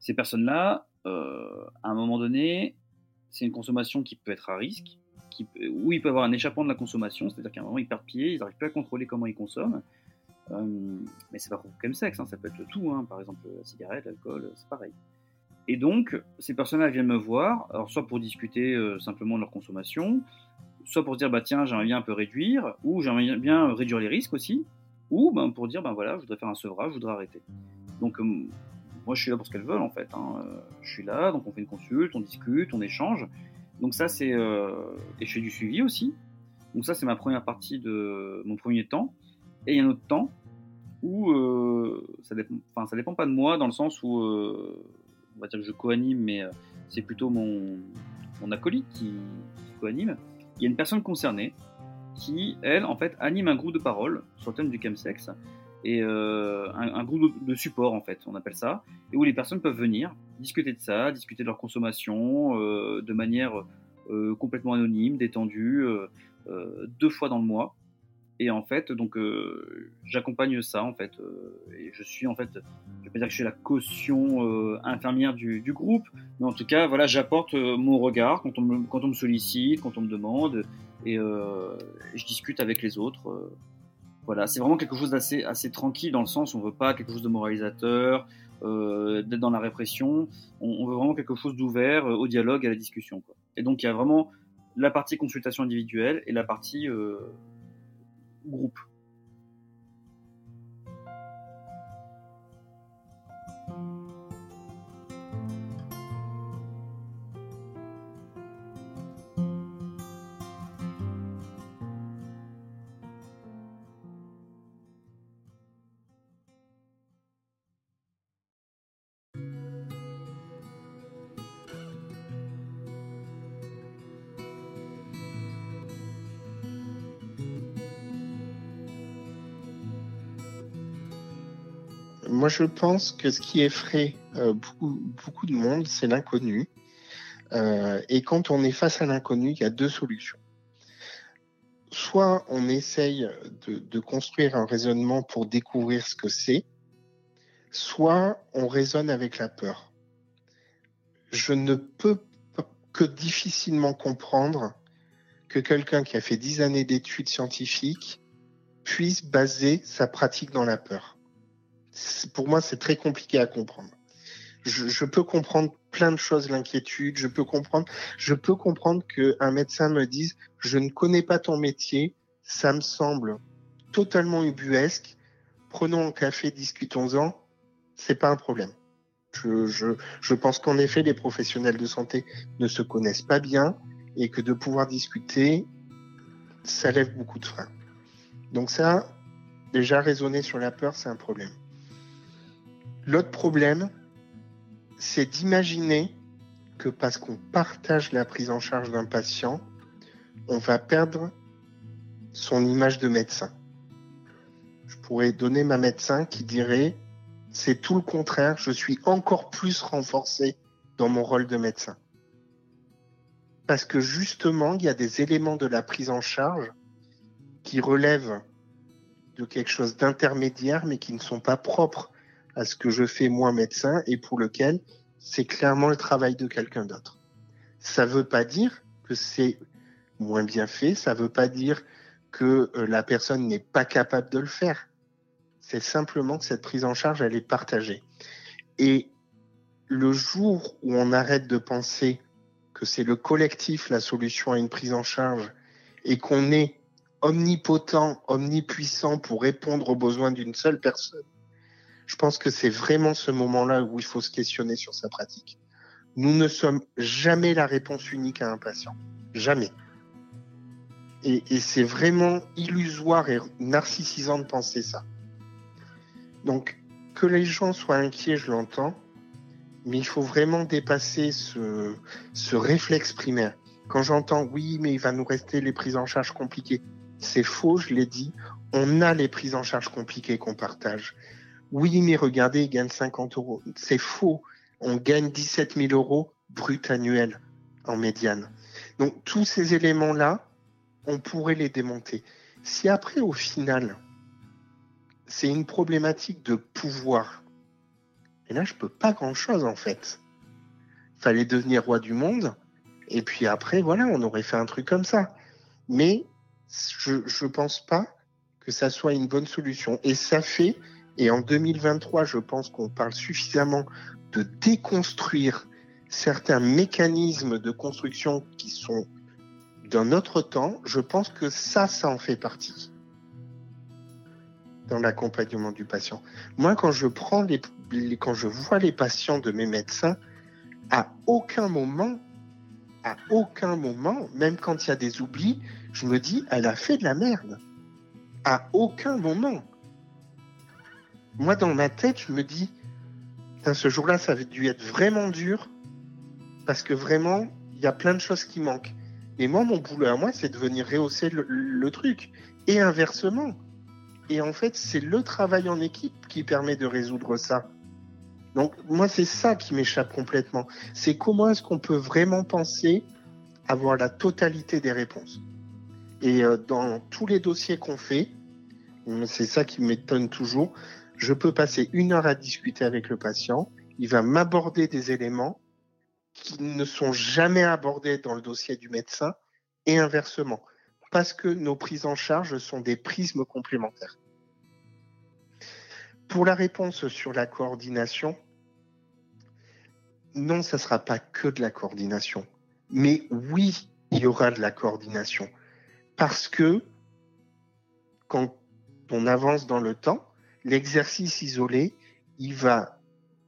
Ces personnes-là, à un moment donné, c'est une consommation qui peut être à risque, où il peut avoir un échappement de la consommation, c'est-à-dire qu'à un moment ils perdent pied, ils n'arrivent plus à contrôler comment ils consomment. Euh, mais c'est pas pour le sexe, hein, ça peut être tout, hein, par exemple la cigarette, l'alcool, c'est pareil. Et donc, ces personnes-là viennent me voir, alors soit pour discuter euh, simplement de leur consommation, soit pour dire bah tiens j'aimerais bien un peu réduire, ou j'aimerais bien réduire les risques aussi. ou ben, pour dire ben voilà, je voudrais faire un sevrage, je voudrais arrêter. Donc moi je suis là pour ce qu'elles veulent en fait. Hein. Je suis là, donc on fait une consulte, on discute, on échange. Donc ça c'est et je fais du suivi aussi. Donc ça c'est ma première partie de mon premier temps. Et il y a un autre temps où ça dépend, ça dépend pas de moi dans le sens où on va dire que je co-anime, mais c'est plutôt mon, mon acolyte qui, qui co-anime. Il y a une personne concernée qui, elle, en fait, anime un groupe de parole sur le thème du chemsex et euh, un, groupe de, support, en fait, on appelle ça, et où les personnes peuvent venir discuter de ça, discuter de leur consommation euh, de manière euh, complètement anonyme, détendue, deux fois dans le mois. Et en fait, donc, j'accompagne ça, en fait, et je suis, en fait, je vais pas dire que je suis la caution infirmière du, du, groupe, mais en tout cas, voilà, j'apporte mon regard quand on, me, quand on me sollicite, quand on me demande, et euh, je discute avec les autres. Euh, voilà, c'est vraiment quelque chose d'assez assez tranquille dans le sens où on veut pas quelque chose de moralisateur, euh, d'être dans la répression. On, veut vraiment quelque chose d'ouvert au dialogue, à la discussion. Et donc il y a vraiment la partie consultation individuelle et la partie groupe. Moi, je pense que ce qui effraie euh, beaucoup, de monde, c'est l'inconnu. Euh, et quand on est face à l'inconnu, il y a deux solutions. Soit on essaye de construire un raisonnement pour découvrir ce que c'est, soit on raisonne avec la peur. Je ne peux que difficilement comprendre que quelqu'un qui a fait dix années d'études scientifiques puisse baser sa pratique dans la peur pour moi, c'est très compliqué à comprendre. Je, peux comprendre plein de choses, l'inquiétude. Je peux comprendre, je peux comprendre qu'un médecin me dise, je ne connais pas ton métier, ça me semble totalement ubuesque. Prenons un café, discutons-en. C'est pas un problème. Je, je, je pense qu'en effet, les professionnels de santé ne se connaissent pas bien et que de pouvoir discuter, ça lève beaucoup de freins. Donc ça, déjà raisonner sur la peur, c'est un problème. L'autre problème, c'est d'imaginer que parce qu'on partage la prise en charge d'un patient, on va perdre son image de médecin. Je pourrais donner ma médecin qui dirait, c'est tout le contraire, je suis encore plus renforcé dans mon rôle de médecin. Parce que justement, il y a des éléments de la prise en charge qui relèvent de quelque chose d'intermédiaire, mais qui ne sont pas propres à ce que je fais moi médecin et pour lequel c'est clairement le travail de quelqu'un d'autre. Ça ne veut pas dire que c'est moins bien fait, ça ne veut pas dire que euh, la personne n'est pas capable de le faire. C'est simplement que cette prise en charge, elle est partagée. Et le jour où on arrête de penser que c'est le collectif la solution à une prise en charge et qu'on est omnipotent, omnipuissant pour répondre aux besoins d'une seule personne je pense que c'est vraiment ce moment-là où il faut se questionner sur sa pratique. Nous ne sommes jamais la réponse unique à un patient. Jamais. Et, c'est vraiment illusoire et narcissisant de penser ça. Donc, que les gens soient inquiets, je l'entends, mais il faut vraiment dépasser ce, ce réflexe primaire. Quand j'entends oui, mais il va nous rester les prises en charge compliquées, c'est faux, je l'ai dit. On a les prises en charge compliquées qu'on partage. Oui, mais regardez, il gagne 50 euros. C'est faux. On gagne 17 000 euros brut annuel en médiane. Donc tous ces éléments-là, on pourrait les démonter. Si après, au final, c'est une problématique de pouvoir, et là, je peux pas grand-chose en fait. Fallait devenir roi du monde, et puis après, voilà, on aurait fait un truc comme ça. Mais je ne pense pas que ça soit une bonne solution. Et ça fait et en 2023, je pense qu'on parle suffisamment de déconstruire certains mécanismes de construction qui sont d'un autre temps. Je pense que ça, ça en fait partie. dans l'accompagnement du patient. Moi, quand je prends les, quand je vois les patients de mes médecins, à aucun moment, à aucun moment, même quand il y a des oublis, je me dis, elle a fait de la merde. À aucun moment. Moi, dans ma tête, je me dis, ce jour-là, ça a dû être vraiment dur, parce que vraiment, il y a plein de choses qui manquent. Et moi, mon boulot à moi, c'est de venir rehausser le truc. Et inversement. Et en fait, c'est le travail en équipe qui permet de résoudre ça. Donc moi, c'est ça qui m'échappe complètement. C'est comment est-ce qu'on peut vraiment penser avoir la totalité des réponses. Et euh, dans tous les dossiers qu'on fait, c'est ça qui m'étonne toujours, je peux passer une heure à discuter avec le patient, il va m'aborder des éléments qui ne sont jamais abordés dans le dossier du médecin et inversement parce que nos prises en charge sont des prismes complémentaires. Pour la réponse sur la coordination, non, ça ne sera pas que de la coordination. Mais oui, il y aura de la coordination. Parce que quand on avance dans le temps, l'exercice isolé, il va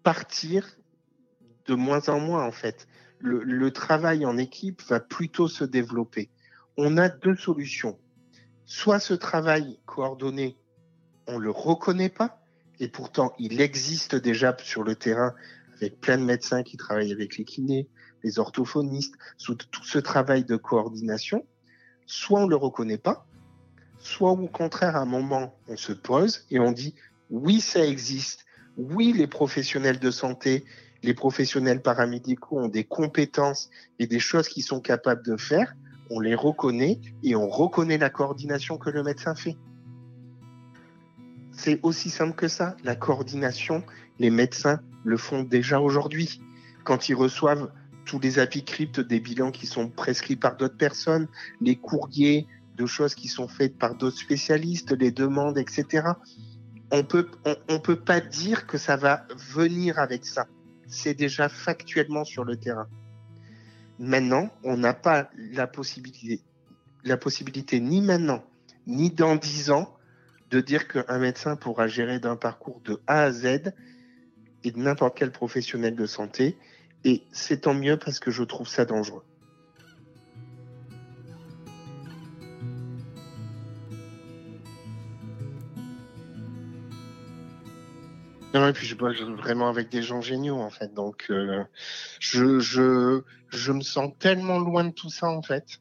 partir de moins en moins en fait. Le, le travail en équipe va plutôt se développer on a deux solutions. Soit ce travail coordonné, on ne le reconnaît pas, et pourtant il existe déjà sur le terrain avec plein de médecins qui travaillent avec les kinés, les orthophonistes, sous tout ce travail de coordination. Soit on ne le reconnaît pas, soit au contraire, à un moment, on se pose et on dit oui, ça existe. Oui, les professionnels de santé, les professionnels paramédicaux ont des compétences et des choses qu'ils sont capables de faire on les reconnaît et on reconnaît la coordination que le médecin fait. C'est aussi simple que ça. La coordination, les médecins le font déjà aujourd'hui. Quand ils reçoivent tous les apicryptes des bilans qui sont prescrits par d'autres personnes, les courriers choses qui sont faites par d'autres spécialistes, les demandes, etc. On peut, on peut pas dire que ça va venir avec ça. C'est déjà factuellement sur le terrain. Maintenant, on n'a pas la possibilité, la possibilité ni maintenant, ni dans dix ans, de dire qu'un médecin pourra gérer d'un parcours de A à Z et de n'importe quel professionnel de santé. Et c'est tant mieux parce que je trouve ça dangereux. Non, et puis je bosse vraiment avec des gens géniaux en fait. Donc euh, je, je, je me sens tellement loin de tout ça en fait.